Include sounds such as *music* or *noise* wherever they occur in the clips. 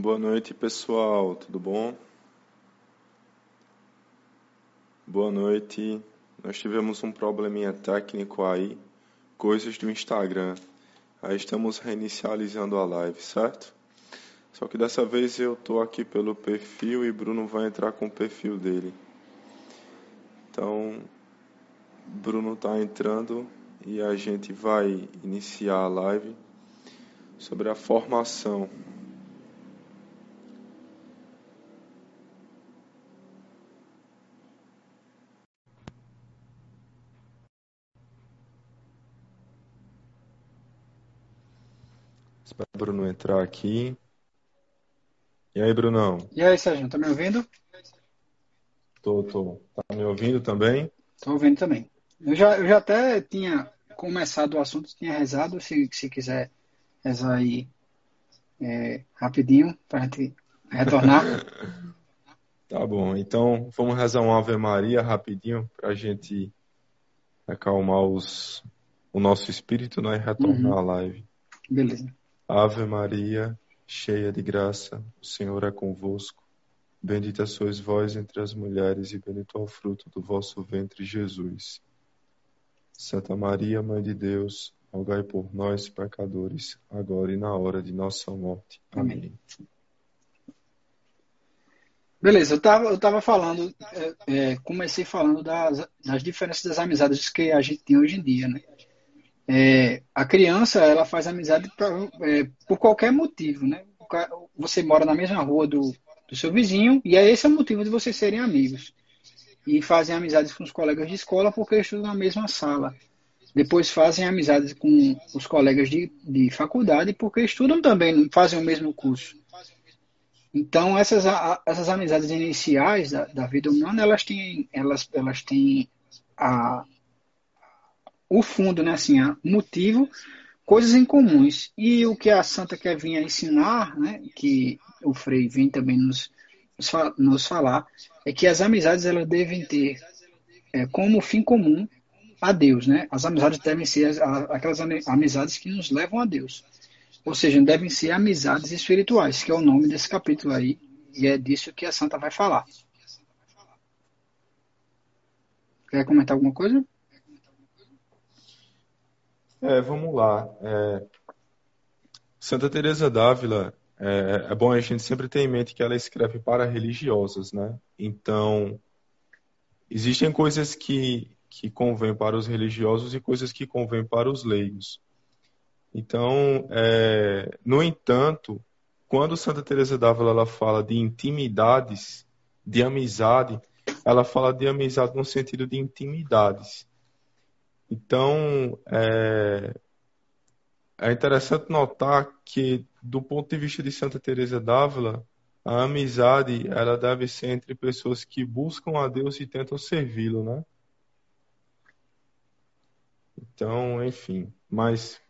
Boa noite, pessoal. Tudo bom? Boa noite. Nós tivemos um probleminha técnico aí, coisas do Instagram. Aí estamos reinicializando a live, certo? Só que dessa vez eu tô aqui pelo perfil e Bruno vai entrar com o perfil dele. Então, Bruno está entrando e a gente vai iniciar a live sobre a formação. Bruno entrar aqui. E aí, Brunão? E aí, Sérgio, tá me ouvindo? Tô, tô. Tá me ouvindo também? Tô ouvindo também. Eu já, eu já até tinha começado o assunto, tinha rezado, se, se quiser rezar aí é, rapidinho para a gente retornar. *laughs* tá bom, então vamos rezar uma Ave Maria rapidinho para a gente acalmar os, o nosso espírito né, e retornar uhum. a live. Beleza. Ave Maria, cheia de graça, o Senhor é convosco. Bendita sois vós entre as mulheres, e bendito é o fruto do vosso ventre, Jesus. Santa Maria, Mãe de Deus, rogai por nós, pecadores, agora e na hora de nossa morte. Amém. Beleza, eu estava eu tava falando, é, é, comecei falando das, das diferenças das amizades que a gente tem hoje em dia, né? É, a criança, ela faz amizade pra, é, por qualquer motivo, né? Você mora na mesma rua do, do seu vizinho e é esse o motivo de vocês serem amigos e fazem amizades com os colegas de escola porque estudam na mesma sala. Depois fazem amizades com os colegas de, de faculdade porque estudam também, fazem o mesmo curso. Então, essas, essas amizades iniciais da, da vida humana, elas têm, elas, elas têm a, o fundo, né, assim, o motivo, coisas em comuns. E o que a Santa quer vir a ensinar, né, que o Frei vem também nos, nos falar, é que as amizades elas devem ter é, como fim comum a Deus, né? As amizades devem ser as, aquelas amizades que nos levam a Deus. Ou seja, devem ser amizades espirituais, que é o nome desse capítulo aí, e é disso que a santa vai falar. Quer comentar alguma coisa? É, vamos lá. É, Santa Teresa d'Ávila, é, é, bom a gente sempre ter em mente que ela escreve para religiosas, né? Então, existem coisas que, que convêm para os religiosos e coisas que convêm para os leigos. Então, é, no entanto, quando Santa Teresa d'Ávila ela fala de intimidades, de amizade, ela fala de amizade no sentido de intimidades. Então, é, é interessante notar que, do ponto de vista de Santa Teresa d'Ávila, a amizade ela deve ser entre pessoas que buscam a Deus e tentam servi-lo, né? Então, enfim, mas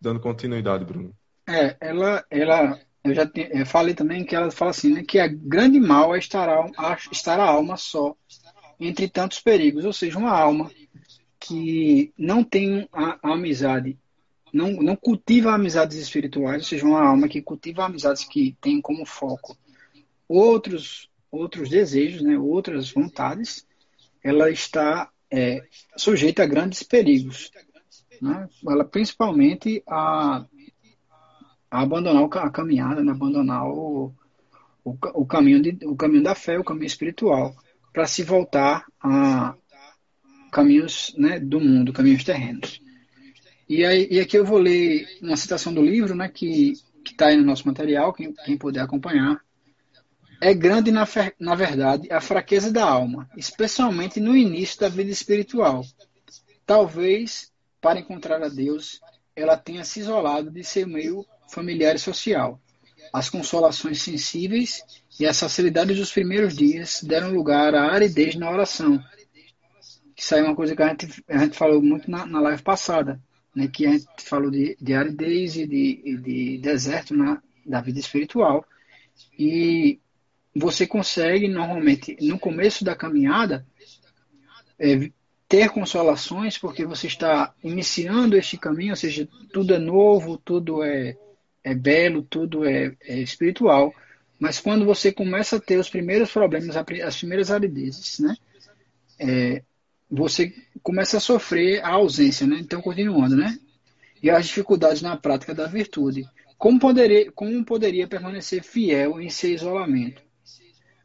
dando continuidade, Bruno. É, ela, ela, eu já te, eu falei também que ela fala assim, né, que a grande mal é estar a, estar a alma só entre tantos perigos, ou seja, uma alma que não tem a, a amizade não, não cultiva amizades espirituais, ou seja, uma alma que cultiva amizades que tem como foco outros outros desejos, né, outras vontades, ela está é, sujeita a grandes perigos. Né? Ela principalmente a, a abandonar a caminhada, né? abandonar o, o, o, caminho de, o caminho da fé, o caminho espiritual, para se voltar a caminhos né, do mundo, caminhos terrenos. E, aí, e aqui eu vou ler uma citação do livro, né, que está aí no nosso material, quem, quem puder acompanhar. É grande, na, na verdade, a fraqueza da alma, especialmente no início da vida espiritual. Talvez, para encontrar a Deus, ela tenha se isolado de seu meio familiar e social. As consolações sensíveis e as facilidades dos primeiros dias deram lugar à aridez na oração. Aí é uma coisa que a gente, a gente falou muito na, na live passada né, que a gente falou de, de aridez e de, de deserto na, da vida espiritual. E você consegue, normalmente, no começo da caminhada, é, ter consolações, porque você está iniciando este caminho, ou seja, tudo é novo, tudo é, é belo, tudo é, é espiritual. Mas quando você começa a ter os primeiros problemas, as primeiras aridezes, né? É, você começa a sofrer a ausência, né? Então, continuando, né? E as dificuldades na prática da virtude. Como poderia, como poderia permanecer fiel em seu isolamento?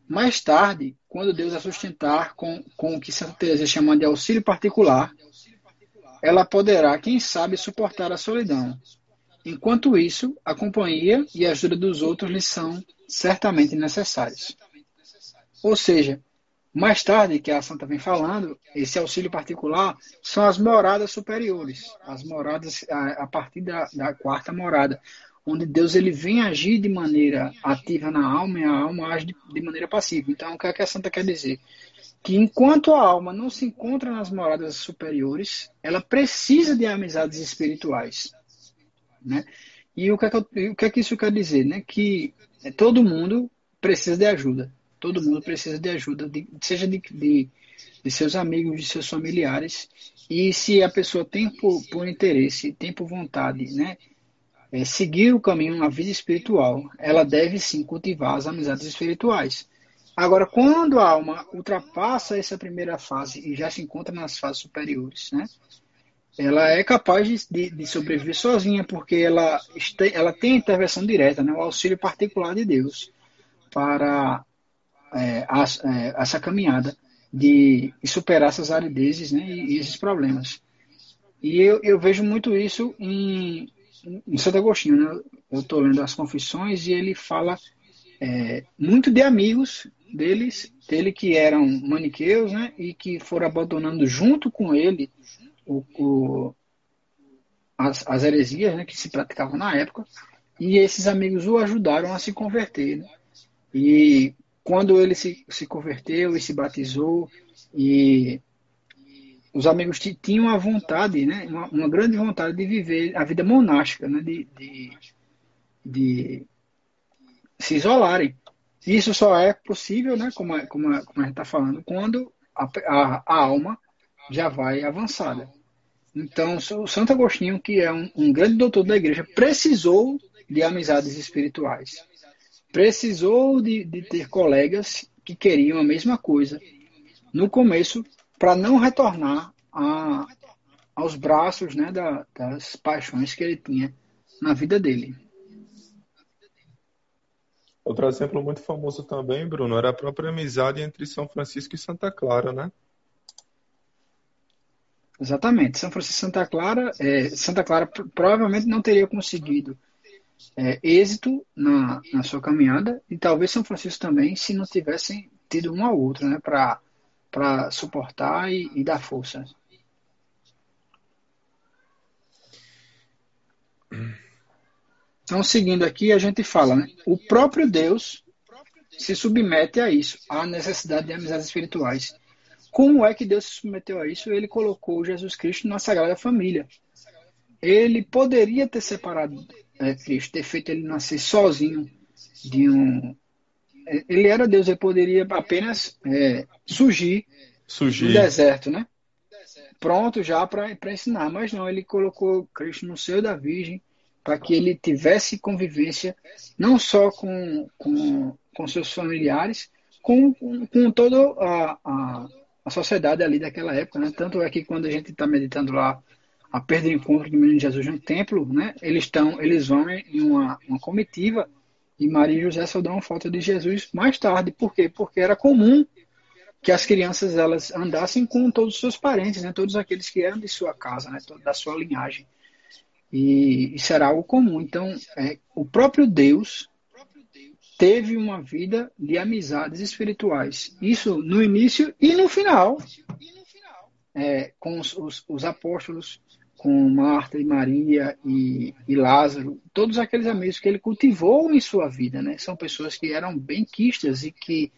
Mais tarde, quando Deus a sustentar com, com o que Santa Teresa chama de auxílio particular, ela poderá, quem sabe, suportar a solidão. Enquanto isso, a companhia e a ajuda dos outros lhe são certamente necessários. Ou seja, mais tarde, que a Santa vem falando, esse auxílio particular são as moradas superiores, as moradas a, a partir da, da, quarta morada, onde Deus ele vem agir de maneira ativa na alma e a alma age de, de maneira passiva. Então, o que, é que a Santa quer dizer? Que enquanto a alma não se encontra nas moradas superiores, ela precisa de amizades espirituais. Né? E o que, é que, o que, é que isso quer dizer? Né? Que todo mundo precisa de ajuda. Todo mundo precisa de ajuda, de, seja de, de, de, seus amigos, de seus familiares. E se a pessoa tem por, por interesse, tem por vontade, né, é, seguir o caminho na vida espiritual, ela deve sim cultivar as amizades espirituais. Agora, quando a alma ultrapassa essa primeira fase e já se encontra nas fases superiores, né, ela é capaz de, de, sobreviver sozinha, porque ela, ela tem a intervenção direta, né, o auxílio particular de Deus para é, a, é, essa caminhada de, superar essas aridezes né, e, e, esses problemas. E eu, eu vejo muito isso em, em Santo Agostinho. Né? Eu estou lendo as Confissões e ele fala é, muito de amigos deles, dele que eram maniqueus né, e que foram abandonando junto com ele o, o, as, as heresias né, que se praticavam na época. E esses amigos o ajudaram a se converter. Né? E quando ele se, se converteu e se batizou, e os amigos tinham a vontade, né, uma, uma grande vontade de viver a vida monástica, né, de, de, de se isolarem. Isso só é possível, né, como, a, como, como a gente está falando, quando a, a, a, alma já vai avançada. Então, o Santo Agostinho, que é um, um grande doutor da igreja, precisou de amizades espirituais precisou de, de ter colegas que queriam a mesma coisa no começo para não retornar a, aos braços né, da, das paixões que ele tinha na vida dele. Outro exemplo muito famoso também, Bruno, era a própria amizade entre São Francisco e Santa Clara, né? Exatamente. São Francisco e Santa Clara, é, Santa Clara provavelmente não teria conseguido é, êxito na, na sua caminhada e talvez São Francisco também, se não tivessem tido um ao outro, né, para suportar e, e dar força. Então, seguindo aqui, a gente fala, né? O próprio Deus se submete a isso, à necessidade de amizades espirituais. Como é que Deus se submeteu a isso? Ele colocou Jesus Cristo na Sagrada Família. Ele poderia ter separado é, Cristo, ter feito ele nascer sozinho de um. Ele era Deus, ele poderia apenas é, surgir, surgir no deserto, né? Pronto já para ensinar, mas não, ele colocou Cristo no seio da Virgem para que ele tivesse convivência não só com, com, com seus familiares, com, com, com toda a, a, a sociedade ali daquela época. Né? Tanto é que quando a gente está meditando lá a perda de encontro do menino Jesus no templo, né? Eles estão, eles vão em uma, uma comitiva e Maria e José só dão falta de Jesus mais tarde. Por quê? Porque era comum que as crianças elas andassem com todos os seus parentes, né? Todos aqueles que eram de sua casa, né? Da sua linhagem. E isso era algo comum. Então, é, o próprio Deus teve uma vida de amizades espirituais. Isso no início e no final. É, com os, os, os apóstolos, com Marta e Maria e, e, Lázaro, todos aqueles amigos que ele cultivou em sua vida, né? São pessoas que eram bem quistas e que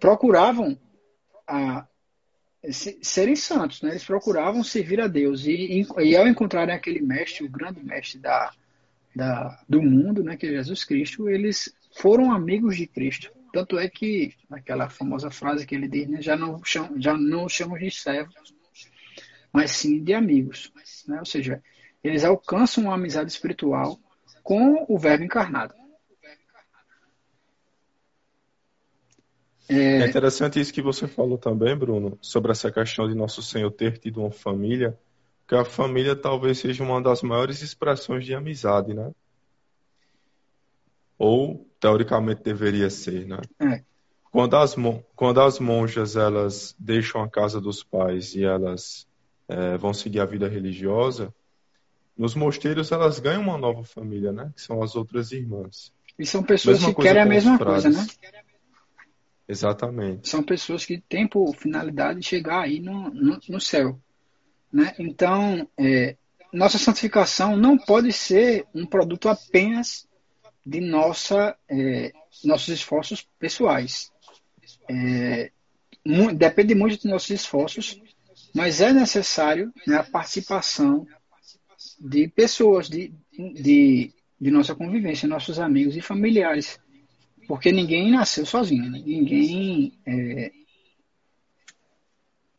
procuravam a, serem santos, né? Eles procuravam servir a Deus e, e, ao encontrarem aquele mestre, o grande mestre da, da, do mundo, né? Que é Jesus Cristo, eles foram amigos de Cristo. Tanto é que aquela famosa frase que ele diz, né? Já não já não chamamos de servos, mas sim de amigos. Né? Ou seja, eles alcançam uma amizade espiritual com o Verbo encarnado. É... é interessante isso que você falou também, Bruno, sobre essa questão de Nosso Senhor ter tido uma família, que a família talvez seja uma das maiores expressões de amizade, né? Ou, teoricamente, deveria ser, né? É. Quando as, quando as monjas elas deixam a casa dos pais e elas é, vão seguir a vida religiosa, nos mosteiros elas ganham uma nova família, né? Que são as outras irmãs. E são pessoas mesma que querem a mesma coisa, né? Exatamente. São pessoas que têm por finalidade chegar aí no, no, no céu. Né? Então, é, nossa santificação não pode ser um produto apenas de nossa, é, nossos esforços pessoais é, depende muito dos nossos esforços, mas é necessário né, a participação de pessoas de, de, de, nossa convivência, nossos amigos e familiares, porque ninguém nasceu sozinho, né? ninguém é,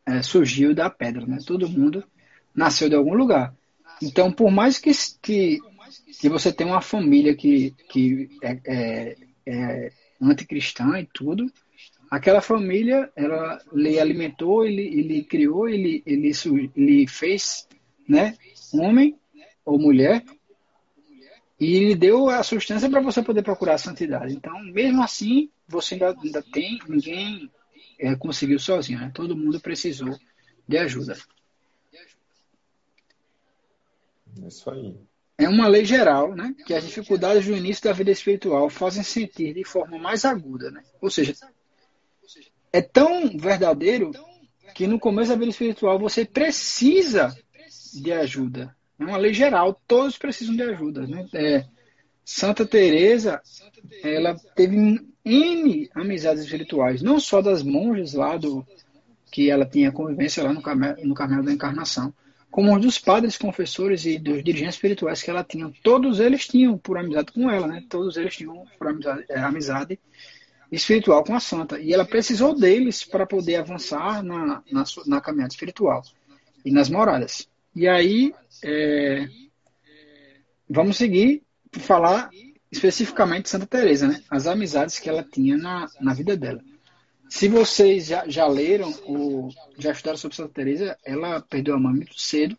é, surgiu da pedra, né? todo mundo nasceu de algum lugar. Então, por mais que, que, que você tenha uma família que, que é, é, é anticristã e tudo, aquela família, ela lhe alimentou, ele, ele criou, ele, ele, ele fez, né, homem ou mulher, e ele deu a substância para você poder procurar a santidade. Então, mesmo assim, você ainda, ainda tem, ninguém é, conseguiu sozinho, né? todo mundo precisou de ajuda. É isso aí. É uma lei geral, né, que as dificuldades do início da vida espiritual fazem sentir de forma mais aguda, né? Ou seja, é tão verdadeiro que no começo da vida espiritual você precisa de ajuda. É uma lei geral, todos precisam de ajuda. Né? É, Santa Teresa, ela teve N amizades espirituais, não só das monjas lá do que ela tinha convivência lá no Carmelo, no Carmelo da Encarnação, como dos padres confessores e dos dirigentes espirituais que ela tinha. Todos eles tinham por amizade com ela, né? Todos eles tinham por amizade, é, amizade espiritual com a santa. E ela precisou deles para poder avançar na, na, na, caminhada espiritual e nas moradas. E aí, é, vamos seguir falar especificamente de Santa Teresa, né? As amizades que ela tinha na, na vida dela. Se vocês já, já leram ou já estudaram sobre Santa Teresa, ela perdeu a mãe muito cedo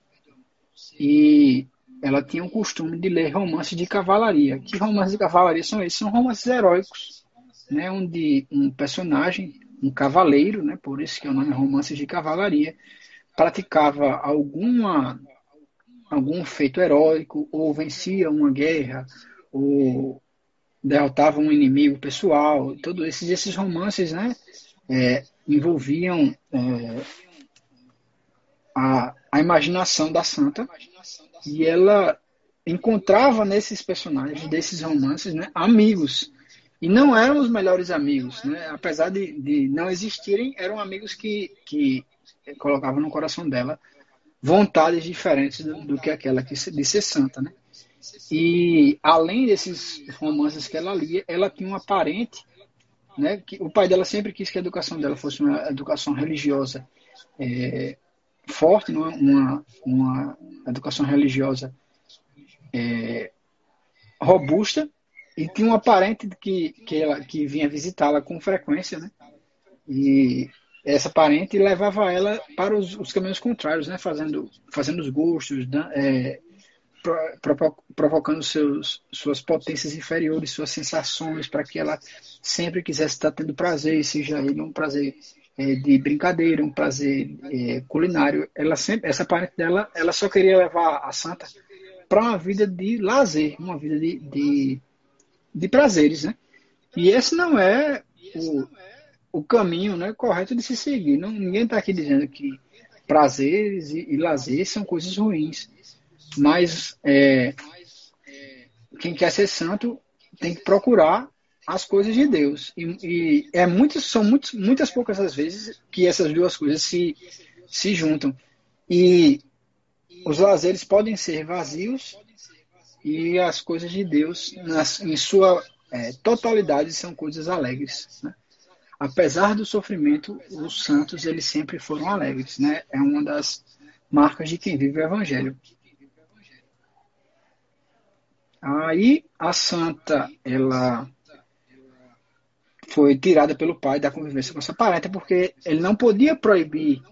e ela tinha o costume de ler romances de cavalaria. Que romances de cavalaria são esses? São romances heróicos né, onde um personagem, um cavaleiro, né, por isso que é o nome é Romances de Cavalaria, praticava alguma algum feito heróico ou vencia uma guerra ou derrotava um inimigo pessoal. Todos esses, esses romances, né, é, envolviam é, a, a imaginação da santa e ela encontrava nesses personagens desses romances né, amigos e não eram os melhores amigos, né? apesar de, de não existirem, eram amigos que, que colocavam no coração dela vontades diferentes do, do que aquela que, de ser santa. Né? E além desses romances que ela lia, ela tinha uma parente, né, que o pai dela sempre quis que a educação dela fosse uma educação religiosa é, forte, uma, uma, uma educação religiosa é, robusta, e tinha uma parente que, que, ela, que vinha visitá-la com frequência, né? E essa parente levava ela para os, os caminhos contrários, né? Fazendo, fazendo os gostos, é, provocando seus, suas potências inferiores, suas sensações, para que ela sempre quisesse estar tendo prazer, seja ele um prazer é, de brincadeira, um prazer é, culinário. Ela sempre, essa parente dela, ela só queria levar a santa para uma vida de lazer, uma vida de, de de prazeres, né? E esse não é o, o caminho né, correto de se seguir. Não, ninguém está aqui dizendo que prazeres e, e lazer são coisas ruins. Mas é, quem quer ser santo tem que procurar as coisas de Deus. E, e é muito, são muitas poucas as vezes que essas duas coisas se, se juntam. E os lazeres podem ser vazios e as coisas de Deus, nas, em sua é, totalidade, são coisas alegres. Né? Apesar do sofrimento, os santos eles sempre foram alegres. Né? É uma das marcas de quem vive o Evangelho. Aí a santa ela foi tirada pelo pai da convivência com essa parente, porque ele não podia proibir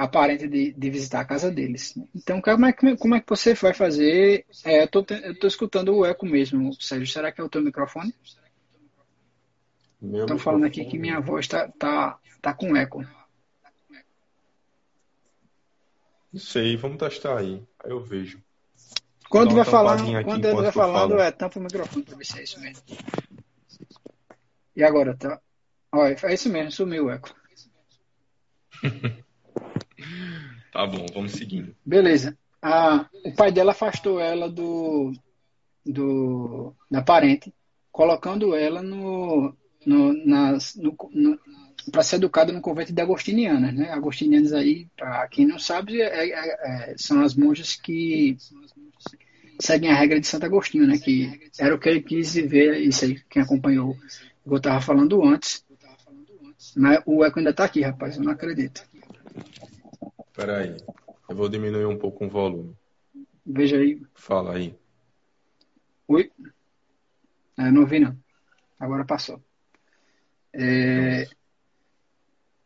a parente de, de visitar a casa deles. Então, como é, que, como é que você vai fazer? É, eu estou escutando o eco mesmo, Sérgio. Será que é o teu microfone? Estão falando aqui que minha voz está tá, tá com eco. Não sei, vamos testar aí. Aí eu vejo. Quando vai falando, quando ele vai falando, é tampa o microfone para ver se é isso mesmo. E agora, tá? Olha, é isso mesmo, sumiu o eco. *laughs* tá bom, vamos seguindo. Beleza. O pai dela afastou ela do, do da parente, colocando ela no, no, no, para ser educada no convento de agostinianas, né? Agostinianas aí, para quem não sabe, é, é, é, são as monjas que seguem a regra de Santo Agostinho, né? Que era o que ele quis ver, isso aí, quem acompanhou eu estava falando antes. Mas o eco ainda está aqui, rapaz, eu não acredito. Espera aí, eu vou diminuir um pouco o volume. Veja aí. Fala aí. Oi? É, não ouvi não. Agora passou. É,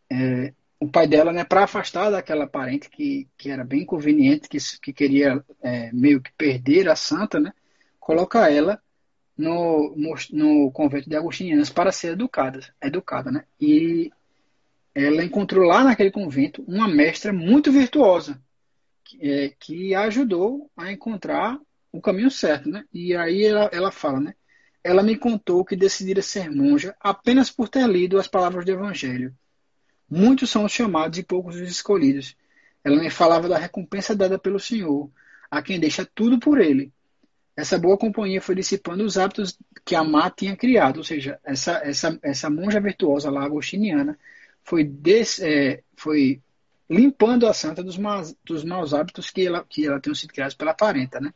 é, o pai dela, né, para afastar daquela parente que, que era bem conveniente, que, que queria é, meio que perder a santa, né, coloca ela no, no convento de Agostinianas para ser educada, educada, né? E ela encontrou lá naquele convento uma mestra muito virtuosa que, é, que a ajudou a encontrar o caminho certo, né? E aí ela, ela fala, né? Ela me contou que decidira ser monja apenas por ter lido as palavras do Evangelho Muitos são os chamados e poucos os escolhidos. Ela me falava da recompensa dada pelo Senhor, a quem deixa tudo por ele. Essa boa companhia foi dissipando os hábitos que a Má tinha criado, ou seja, essa, essa, essa monja virtuosa lá, agostiniana, foi, des, é, foi limpando a santa dos maus, dos maus hábitos que ela, que ela tinha sido criados pela parenta, né?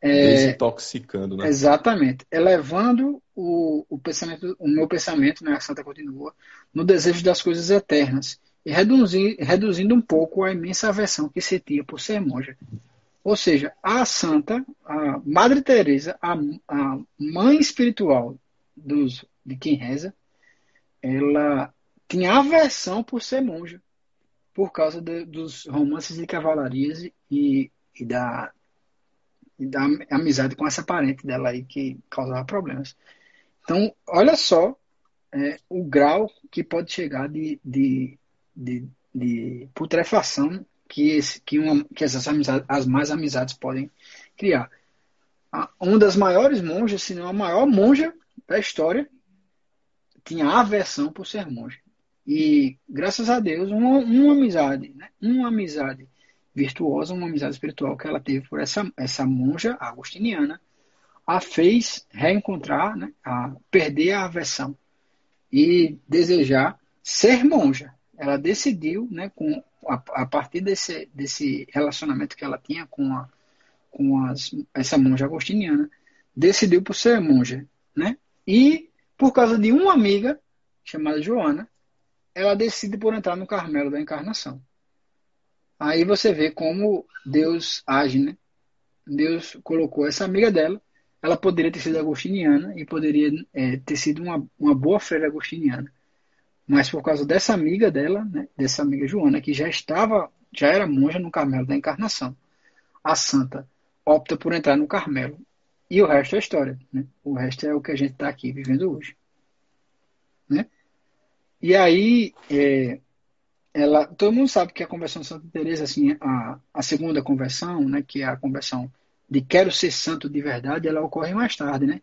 É, Desintoxicando, né? Exatamente. Elevando o, o, pensamento, o meu pensamento, né, a Santa continua, no desejo das coisas eternas e reduzir, reduzindo um pouco a imensa aversão que sentia por ser monja. Ou seja, a Santa, a Madre Teresa, a, a mãe espiritual dos, de quem reza, ela tinha aversão por ser monja, por causa de, dos romances de cavalarias e, e da e da amizade com essa parente dela aí que causava problemas. Então, olha só é, o grau que pode chegar de, de, de, de putrefação que, esse, que, uma, que essas amizades, as mais amizades podem criar. Uma das maiores monjas, se não a maior monja da história, tinha aversão por ser monja. E, graças a Deus, uma, uma amizade, né? uma amizade virtuosa, uma amizade espiritual que ela teve por essa, essa monja agostiniana, a fez reencontrar, né, a perder a aversão e desejar ser monja. Ela decidiu, né, com, a, a partir desse, desse relacionamento que ela tinha com, a, com as, essa monja agostiniana, decidiu por ser monja. Né? E, por causa de uma amiga, chamada Joana, ela decide por entrar no Carmelo da Encarnação. Aí você vê como Deus age, né? Deus colocou essa amiga dela. Ela poderia ter sido agostiniana e poderia é, ter sido uma, uma boa freira agostiniana. Mas por causa dessa amiga dela, né, dessa amiga Joana, que já estava, já era monja no Carmelo da Encarnação, a santa opta por entrar no Carmelo. E o resto é história. Né? O resto é o que a gente está aqui vivendo hoje. Né? E aí, é, ela, todo mundo sabe que a conversão de Santa Teresa, assim, a, a segunda conversão, né, que é a conversão de quero ser santo de verdade, ela ocorre mais tarde, né?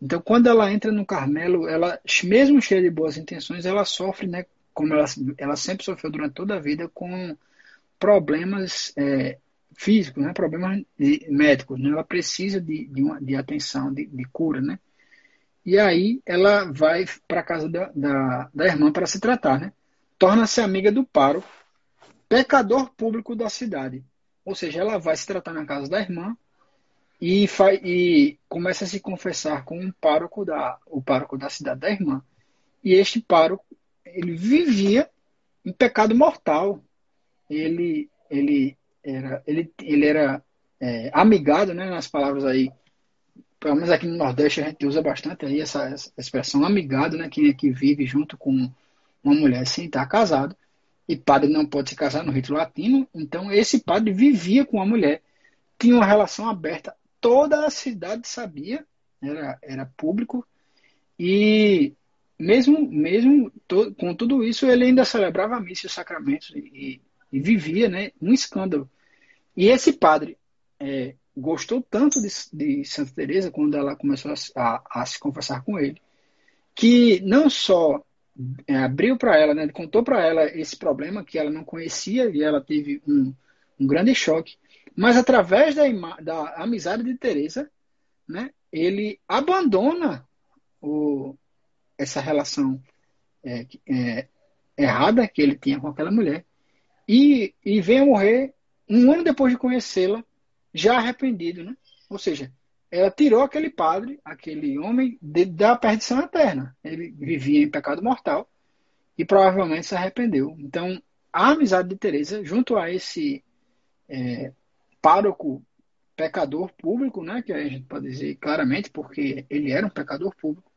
Então, quando ela entra no Carmelo, ela, mesmo cheia de boas intenções, ela sofre, né, como ela, ela sempre sofreu durante toda a vida, com problemas é, físicos, né, problemas médicos, né? Ela precisa de, de, uma, de atenção, de, de cura, né? E aí ela vai para casa da, da, da irmã para se tratar, né? torna-se amiga do pároco, pecador público da cidade. Ou seja, ela vai se tratar na casa da irmã e, faz, e começa a se confessar com um pároco da, o pároco da cidade da irmã. E este pároco, ele vivia em pecado mortal. Ele, ele era, ele, ele era é, amigado, né, nas palavras aí pelo menos aqui no Nordeste a gente usa bastante aí essa, essa expressão amigado, né? Quem é que vive junto com uma mulher sem estar casado. E padre não pode se casar no rito latino. Então esse padre vivia com a mulher, tinha uma relação aberta. Toda a cidade sabia, era, era público. E mesmo, mesmo to, com tudo isso, ele ainda celebrava a missa e os sacramentos e, e vivia né, um escândalo. E esse padre é, gostou tanto de, de Santa Teresa quando ela começou a, a, a, se conversar com ele, que não só é, abriu para ela, né, contou para ela esse problema que ela não conhecia e ela teve um, um grande choque, mas através da, da amizade de Teresa, né, ele abandona o, essa relação é, é, errada que ele tinha com aquela mulher e, e vem a morrer um ano depois de conhecê-la já arrependido, né? Ou seja, ela tirou aquele padre, aquele homem, de, da perdição eterna. Ele vivia em pecado mortal e provavelmente se arrependeu. Então, a amizade de Teresa, junto a esse é, pároco pecador público, né, que a gente pode dizer claramente, porque ele era um pecador público,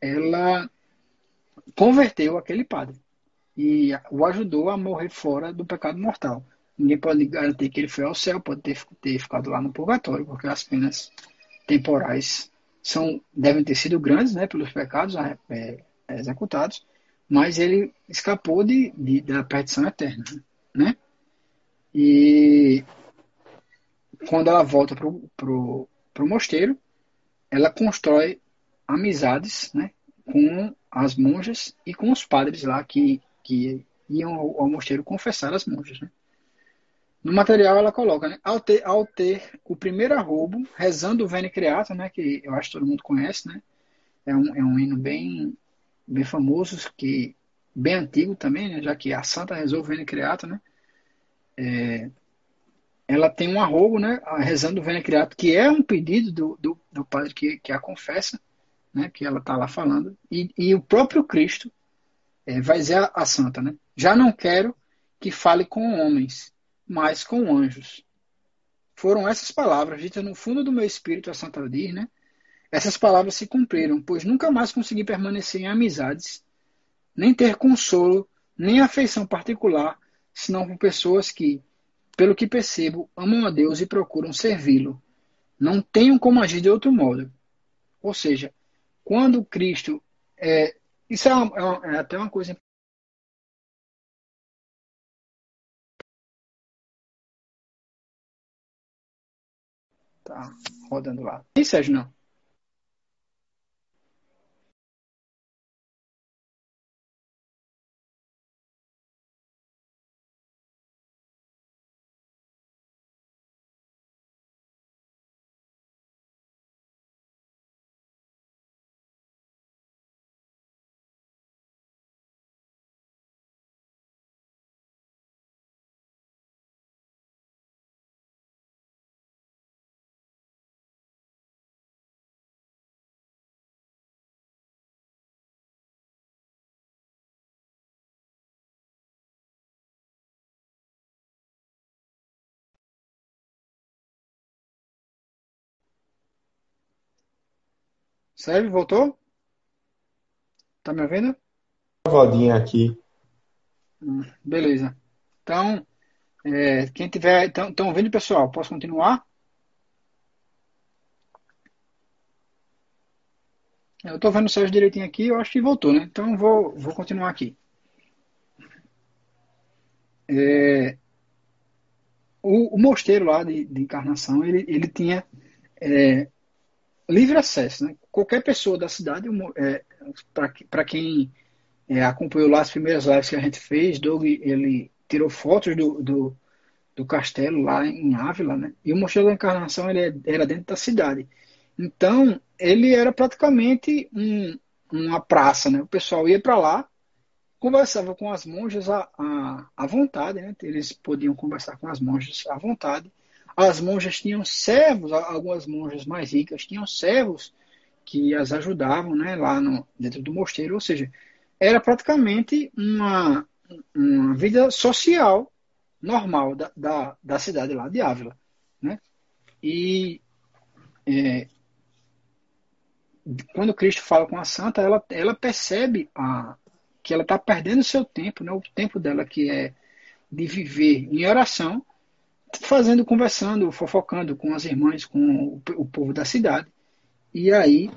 ela converteu aquele padre e o ajudou a morrer fora do pecado mortal. Ninguém pode garantir que ele foi ao céu, pode ter, ter ficado lá no purgatório, porque as penas temporais são devem ter sido grandes, né, pelos pecados é, é, executados, mas ele escapou de, de da perdição eterna, né? E quando ela volta para o mosteiro, ela constrói amizades, né, com as monjas e com os padres lá que, que iam ao, ao mosteiro confessar as monjas, né? No material ela coloca, né? Ao ter, ao ter o primeiro arrobo, rezando o Vene Creato, né? Que eu acho que todo mundo conhece, né? É um, é um hino bem, bem famoso, que, bem antigo também, né? Já que a Santa rezou o Vene Creato, né? É, ela tem um arrobo, né? Rezando o Vene Creato, que é um pedido do, do, do padre que, que a confessa, né? Que ela está lá falando. E, e, o próprio Cristo é, vai dizer a, a Santa, né? Já não quero que fale com homens, mas com anjos. Foram essas palavras ditas no fundo do meu espírito, a Santa diz, né? Essas palavras se cumpriram, pois nunca mais consegui permanecer em amizades, nem ter consolo, nem afeição particular, senão com pessoas que, pelo que percebo, amam a Deus e procuram servi-lo. Não tenham como agir de outro modo. Ou seja, quando Cristo. É, isso é, uma, é, é até uma coisa Tá rodando lá. E Sérgio, não? Sérgio, voltou? Tá me ouvindo? Rodinha aqui. Hum, beleza. Então, é, quem tiver. Estão ouvindo, pessoal? Posso continuar? Eu estou vendo o Sérgio direitinho aqui, eu acho que voltou, né? Então vou, vou continuar aqui. É, o, o, mosteiro lá de, de Encarnação, ele, ele tinha é, livre acesso, né? Qualquer pessoa da cidade, é, para quem é, acompanhou lá as primeiras lives que a gente fez, Doug, ele tirou fotos do, do, do castelo lá em Ávila, né? E o Mosteiro da Encarnação ele é, era dentro da cidade. Então, ele era praticamente um, uma praça, né? O pessoal ia para lá, conversava com as monjas à, à, à vontade, né? Eles podiam conversar com as monjas à vontade as monjas tinham servos, algumas monjas mais ricas tinham servos que as ajudavam né, lá no, dentro do mosteiro, ou seja, era praticamente uma, uma vida social normal da, da, da cidade lá de Ávila. Né? E é, quando Cristo fala com a santa, ela, ela percebe a, que ela está perdendo seu tempo, né? o tempo dela que é de viver em oração, fazendo, conversando, fofocando com as irmãs, com o, o povo da cidade. E aí,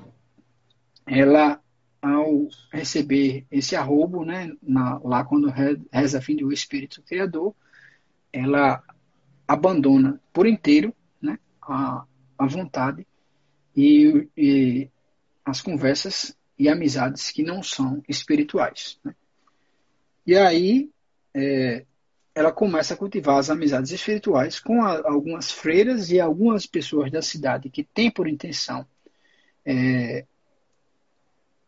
ela, ao receber esse arrobo, né, na, lá quando reza a fim do Espírito Criador, ela abandona por inteiro né, a, a vontade e, e as conversas e amizades que não são espirituais. Né? E aí é, ela começa a cultivar as amizades espirituais com a, algumas freiras e algumas pessoas da cidade que têm por intenção é,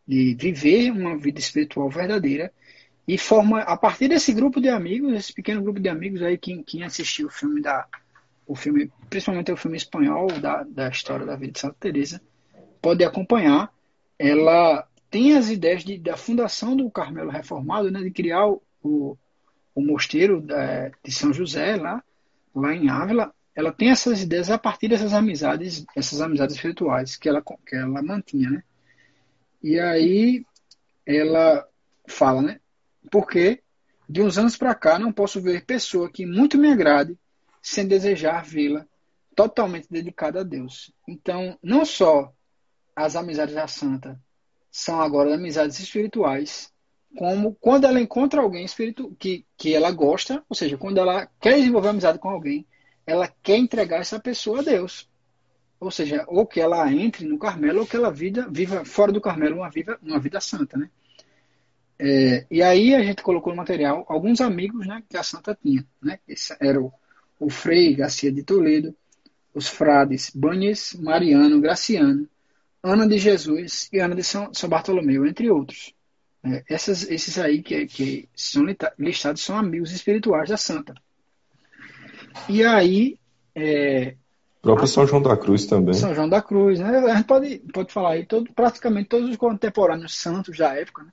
de viver uma vida espiritual verdadeira e forma a partir desse grupo de amigos, esse pequeno grupo de amigos aí quem, quem assistiu o filme da o filme, principalmente o filme espanhol da, da história da vida de Santa Teresa, pode acompanhar ela tem as ideias de, da fundação do Carmelo Reformado, né, de criar o, o mosteiro da, de São José, lá, lá em Ávila. Ela tem essas ideias a partir dessas amizades, essas amizades espirituais que ela, que ela mantinha, né? E aí ela fala, né? Porque de uns anos para cá não posso ver pessoa que muito me agrade sem desejar vê-la totalmente dedicada a Deus. Então, não só as amizades da santa são agora amizades espirituais, como quando ela encontra alguém espírito que, que ela gosta, ou seja, quando ela quer desenvolver amizade com alguém, ela quer entregar essa pessoa a Deus. Ou seja, ou que ela entre no Carmelo, ou que ela vida, viva fora do Carmelo uma vida, uma vida santa, né? É, e aí a gente colocou no material alguns amigos né, que a santa tinha. Né? Esse era o, o Frei Garcia de Toledo, os frades Banhes, Mariano, Graciano, Ana de Jesus e Ana de São, São Bartolomeu, entre outros. É, essas, esses aí que, que são listados são amigos espirituais da santa. E aí. É, o próprio São João da Cruz também. São João da Cruz, né? A gente pode, pode falar aí, todo, praticamente todos os contemporâneos santos da época né?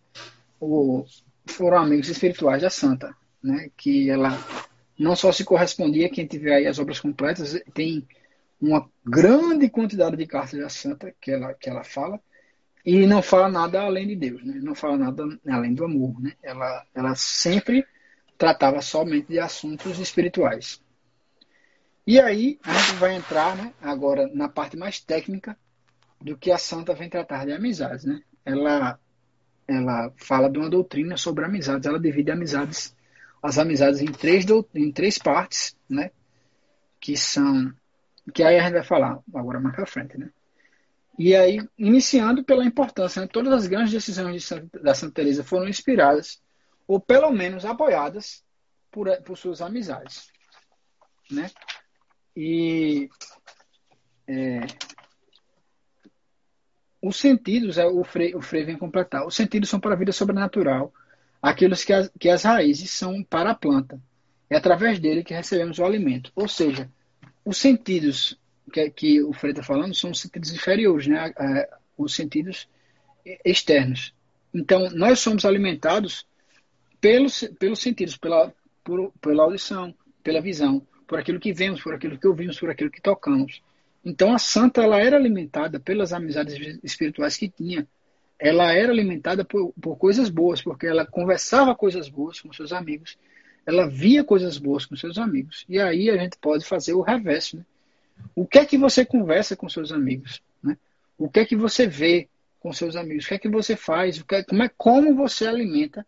o, foram amigos espirituais da santa, né? Que ela não só se correspondia, quem tiver aí as obras completas, tem uma grande quantidade de cartas da santa que ela, que ela fala, e não fala nada além de Deus, né? não fala nada além do amor. Né? Ela, ela sempre tratava somente de assuntos espirituais. E aí a gente vai entrar né, agora na parte mais técnica do que a santa vem tratar de amizades. Né? Ela, ela fala de uma doutrina sobre amizades, ela divide amizades, as amizades em três, em três partes, né? que são que aí a gente vai falar agora mais para frente, né? E aí, iniciando pela importância, né? todas as grandes decisões de da Santa Teresa foram inspiradas ou pelo menos apoiadas por, por suas amizades, né? E é, os sentidos, é, o Frei, o Frei vem completar, os sentidos são para a vida sobrenatural, aqueles que as, que as raízes são para a planta. É através dele que recebemos o alimento. Ou seja, os sentidos que, que o Freire está falando são os sentidos inferiores, né? os sentidos externos. Então, nós somos alimentados pelos, pelos sentidos, pela, por, pela audição, pela visão, por aquilo que vemos, por aquilo que ouvimos, por aquilo que tocamos. Então, a santa ela era alimentada pelas amizades espirituais que tinha. Ela era alimentada por, por coisas boas, porque ela conversava coisas boas com seus amigos ela via coisas boas com seus amigos. E aí a gente pode fazer o reverso. Né? O que é que você conversa com seus amigos? Né? O que é que você vê com seus amigos? O que é que você faz? O que é, como, é, como você alimenta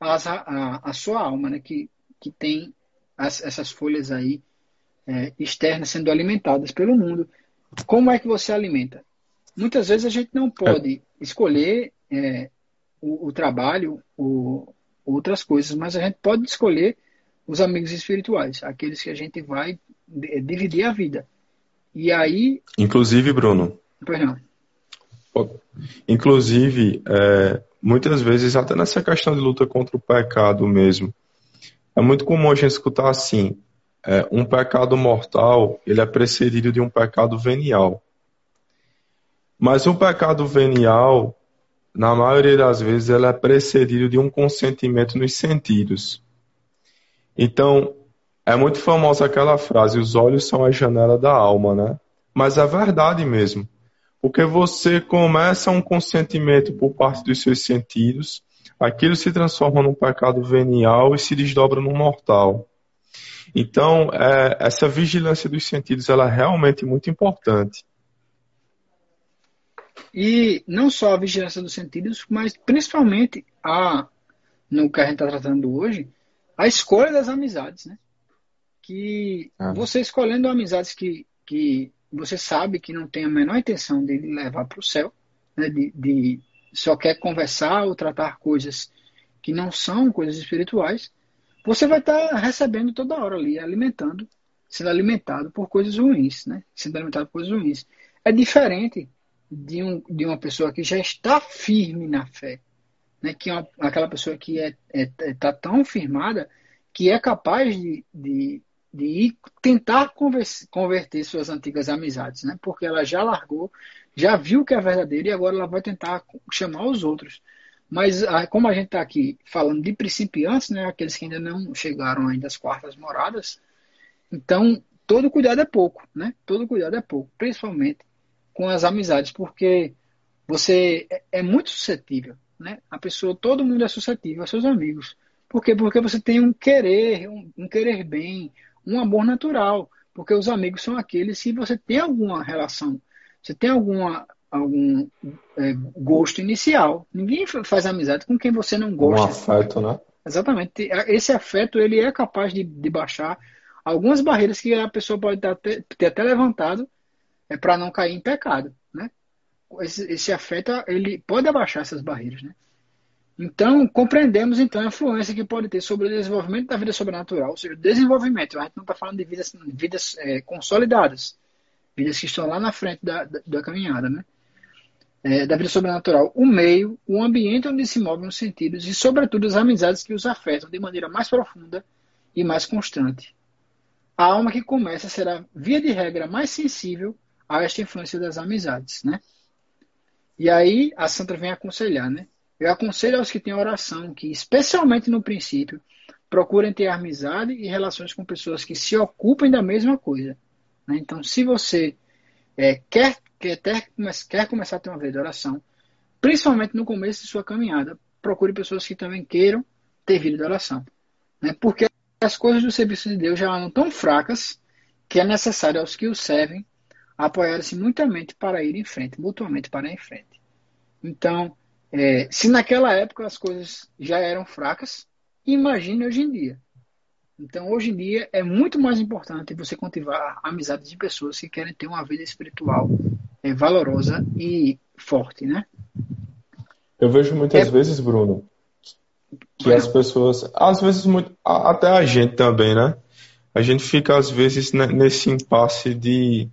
a, a, sua alma, né? que, que tem as, essas folhas aí é, externas sendo alimentadas pelo mundo? Como é que você alimenta? Muitas vezes a gente não pode escolher é, o, o trabalho, o, outras coisas, mas a gente pode escolher os amigos espirituais, aqueles que a gente vai dividir a vida. E aí. Inclusive, Bruno. Pois não. Inclusive, é, muitas vezes, até nessa questão de luta contra o pecado mesmo, é muito comum a gente escutar assim: é, um pecado mortal ele é precedido de um pecado venial. Mas o pecado venial na maioria das vezes, ela é precedido de um consentimento nos sentidos. Então, é muito famosa aquela frase: os olhos são a janela da alma, né? Mas é verdade mesmo. Porque você começa um consentimento por parte dos seus sentidos, aquilo se transforma num pecado venial e se desdobra num mortal. Então, é, essa vigilância dos sentidos ela é realmente muito importante. E não só a vigilância dos sentidos, mas principalmente a, no que a gente está tratando hoje, a escolha das amizades, né? Que ah. você escolhendo amizades que, que você sabe que não tem a menor intenção de levar para o céu, né? de, de só quer conversar ou tratar coisas que não são coisas espirituais, você vai estar tá recebendo toda hora ali, alimentando, sendo alimentado por coisas ruins, né? Sendo alimentado por coisas ruins. É diferente de, um, de uma pessoa que já está firme na fé, né? Que é uma, aquela pessoa que é, é, é, tá tão firmada que é capaz de, de, de ir tentar converter suas antigas amizades, né? Porque ela já largou, já viu que é verdadeiro e agora ela vai tentar chamar os outros. Mas ah, como a gente está aqui falando de principiantes, né, aqueles que ainda não chegaram ainda às quartas moradas, então todo cuidado é pouco, né? Todo cuidado é pouco, principalmente com as amizades, porque você é, é muito suscetível, né? A pessoa, todo mundo é suscetível aos seus amigos. Por quê? Porque você tem um querer, um, um querer bem, um amor natural, porque os amigos são aqueles se você tem alguma relação, você tem alguma algum é, gosto inicial. Ninguém faz amizade com quem você não gosta. Um afeto, né? Exatamente. Esse afeto ele é capaz de, de baixar algumas barreiras que a pessoa pode ter, ter até levantado é, para não cair em pecado, né? Esse, esse afeto ele pode abaixar essas barreiras, né? Então, compreendemos então a influência que pode ter sobre o desenvolvimento da vida sobrenatural, ou seja, o desenvolvimento. A gente não está falando de vidas, vidas é, consolidadas, vidas que estão lá na frente da, da, da caminhada, né? é, da vida sobrenatural, o meio, o ambiente onde se movem os sentidos e, sobretudo, as amizades que os afetam de maneira mais profunda e mais constante. A alma que começa será, via de regra, mais sensível a esta influência das amizades, né? E aí a santa vem aconselhar, né? Eu aconselho aos que têm oração que, especialmente no princípio, procurem ter amizade e relações com pessoas que se ocupem da mesma coisa. Né? Então, se você é, quer quer, ter, quer começar a ter uma vida de oração, principalmente no começo de sua caminhada, procure pessoas que também queiram ter vida de oração. Né? Porque as coisas do serviço de Deus já andam tão fracas que é necessário aos que o servem apoiar-se mutuamente para ir em frente, mutuamente para ir em frente. Então, é, se naquela época as coisas já eram fracas, imagine hoje em dia. Então, hoje em dia, é muito mais importante você cultivar amizades de pessoas que querem ter uma vida espiritual é, valorosa e forte, né? Eu vejo muitas é... vezes, Bruno, que as pessoas, às vezes, muito, até a gente também, né? A gente fica, às vezes, nesse impasse de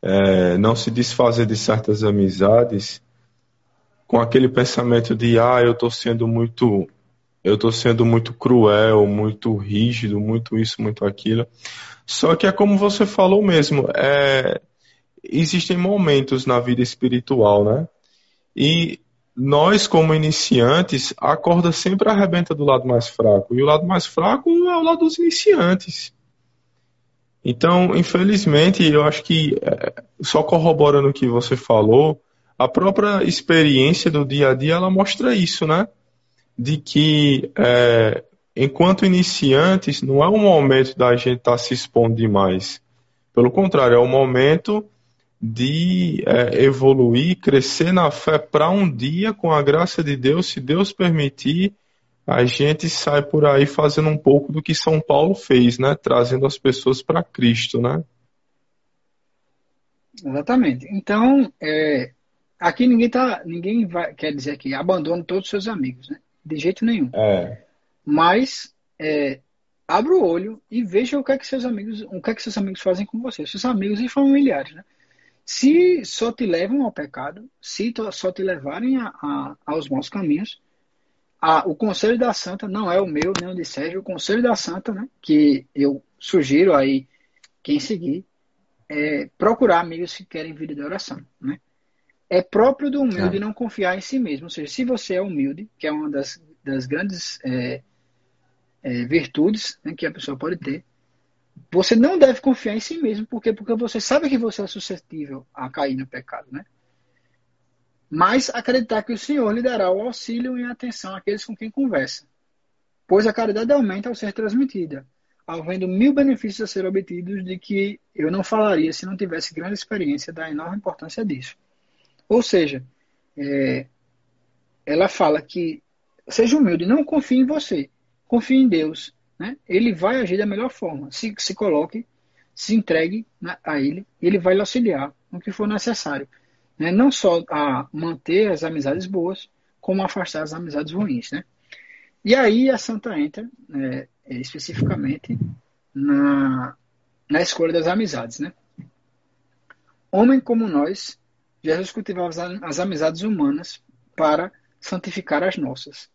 é, não se desfazer de certas amizades com aquele pensamento de, ah, eu estou sendo muito eu estou sendo muito cruel, muito rígido, muito isso, muito aquilo. Só que é como você falou mesmo, é, existem momentos na vida espiritual, né? E nós, como iniciantes, a corda sempre arrebenta do lado mais fraco. E o lado mais fraco é o lado dos iniciantes. Então, infelizmente, eu acho que é, só corroborando o que você falou, a própria experiência do dia a dia ela mostra isso, né? De que, é, enquanto iniciantes, não é o momento da gente estar tá se expondo demais. Pelo contrário, é o momento de é, evoluir, crescer na fé para um dia, com a graça de Deus, se Deus permitir, a gente sai por aí fazendo um pouco do que São Paulo fez, né? Trazendo as pessoas para Cristo, né? Exatamente. Então, é, aqui ninguém tá, ninguém vai, quer dizer que abandone todos os seus amigos, né? De jeito nenhum. É. Mas é, abra o olho e veja o que é que seus amigos, o que é que seus amigos fazem com você, seus amigos e familiares, né? Se só te levam ao pecado, se só te levarem a, a, aos maus caminhos, a, o conselho da santa não é o meu nem o de Sérgio, o conselho da santa, né? Que eu sugiro aí quem seguir é procurar amigos que querem vida de oração, né? É próprio do humilde é. não confiar em si mesmo. Ou seja, se você é humilde, que é uma das, das grandes é, é, virtudes né, que a pessoa pode ter, você não deve confiar em si mesmo. Por quê? Porque você sabe que você é suscetível a cair no pecado, né? mas acreditar que o Senhor lhe dará o auxílio e atenção àqueles com quem conversa. Pois a caridade aumenta ao ser transmitida, havendo mil benefícios a ser obtidos de que eu não falaria se não tivesse grande experiência da enorme importância disso. Ou seja, é, ela fala que seja humilde, não confie em você, confie em Deus. Né? Ele vai agir da melhor forma. Se, se coloque, se entregue né, a Ele, Ele vai lhe auxiliar no que for necessário. Né? Não só a manter as amizades boas, como afastar as amizades ruins. Né? E aí a Santa entra é, especificamente na, na escolha das amizades. Né? Homem como nós, Jesus cultivava as, amizades humanas para santificar as nossas.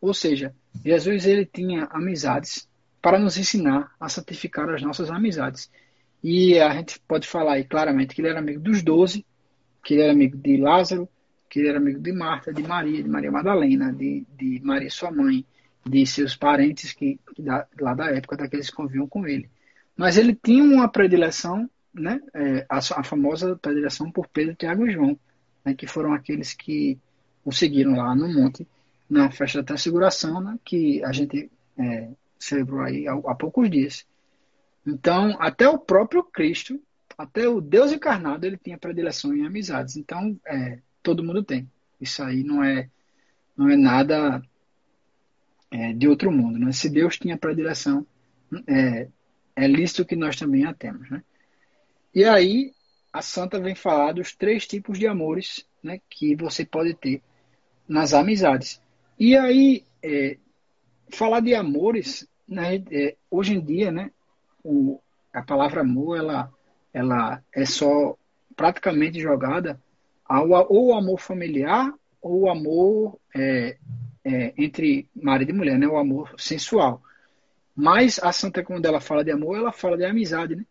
Ou seja, Jesus ele tinha amizades para nos ensinar a santificar as nossas amizades. E a gente pode falar aí claramente que ele era amigo dos doze, que ele era amigo de Lázaro, que ele era amigo de Marta, de Maria, de Maria Madalena, de, de Maria sua mãe, de seus parentes que, da, lá da época daqueles que conviviam com ele. Mas ele tinha uma predileção, né, é, a, a, famosa predileção por Pedro, Tiago e João, né, que foram aqueles que o seguiram lá no monte na festa da transfiguração, né, que a gente é, celebrou aí há, há, poucos dias. Então, até o próprio Cristo, até o Deus encarnado, ele tinha predileção em amizades. Então, é, todo mundo tem. Isso aí não é, não é nada é, de outro mundo. Né? Se Deus tinha predileção, é, é lícito que nós também a temos. Né? E aí, a santa vem falar dos três tipos de amores né, que você pode ter nas amizades. E aí, é, falar de amores, né, é, hoje em dia, né, o, a palavra amor, ela, ela é só praticamente jogada ao ou amor familiar ou amor é, é, entre marido e mulher, né, o amor sensual. Mas a Santa, quando ela fala de amor, ela fala de amizade, né?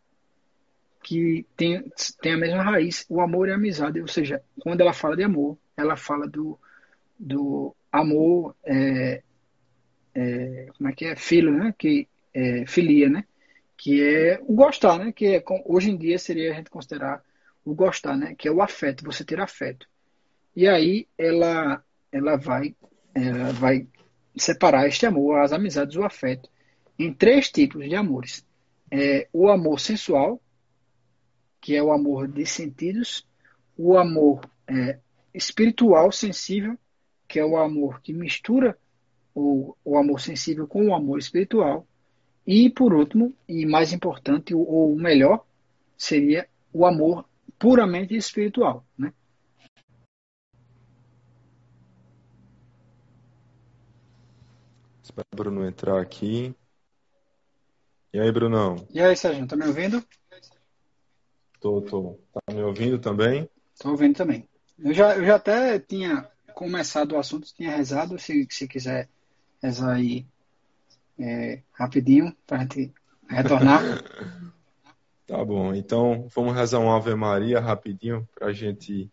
Que tem, tem a mesma raiz, o amor e a amizade. Ou seja, quando ela fala de amor, ela fala do, do amor, é, é, como é que é? Filho, né? Que é, filia, né? Que é o gostar, né? Que é, hoje em dia seria a gente considerar o gostar, né? Que é o afeto, você ter afeto. E aí ela, ela vai, ela vai separar este amor, as amizades, o afeto, em três tipos de amores. É, o amor sensual, que é o amor de sentidos, o amor é, espiritual sensível, que é o amor que mistura o, o amor sensível com o amor espiritual. E, por último, e mais importante, ou melhor, seria o amor puramente espiritual. Né? Espera o Bruno entrar aqui. E aí, Brunão? E aí, Sérgio, tá me ouvindo? Tô, tô. Tá me ouvindo também? Tô ouvindo também. Eu já, eu já até tinha começado o assunto, tinha rezado, se, se quiser rezar aí é, rapidinho, para a gente retornar. *laughs* tá bom, então vamos rezar uma Ave Maria rapidinho, para a gente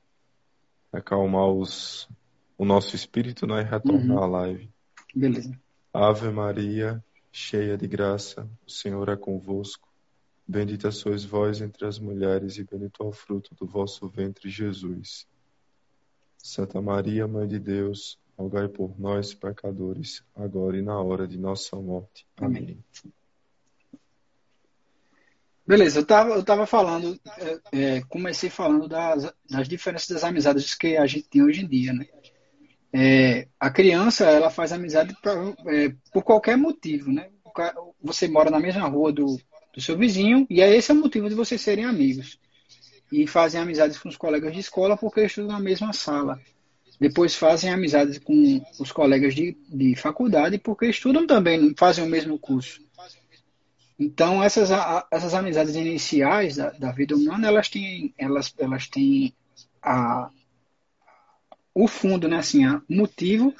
acalmar os, o nosso espírito né, e retornar uhum. à live. Beleza. Ave Maria, cheia de graça, o Senhor é convosco. Bendita sois vós entre as mulheres, e bendito é o fruto do vosso ventre, Jesus. Santa Maria, Mãe de Deus, rogai por nós, pecadores, agora e na hora de nossa morte. Amém. Beleza, eu estava eu tava falando, é, é, comecei falando das, das diferenças das amizades que a gente tem hoje em dia, né? É, a criança, ela faz amizade pra, é, por qualquer motivo, né? Você mora na mesma rua do, do seu vizinho, e é esse é o motivo de vocês serem amigos. E fazem amizades com os colegas de escola porque estudam na mesma sala. Depois fazem amizades com os colegas de, de faculdade porque estudam também, fazem o mesmo curso. Então, essas, essas amizades iniciais da, da vida humana, elas têm, elas, elas têm a, o fundo, né, assim, o motivo,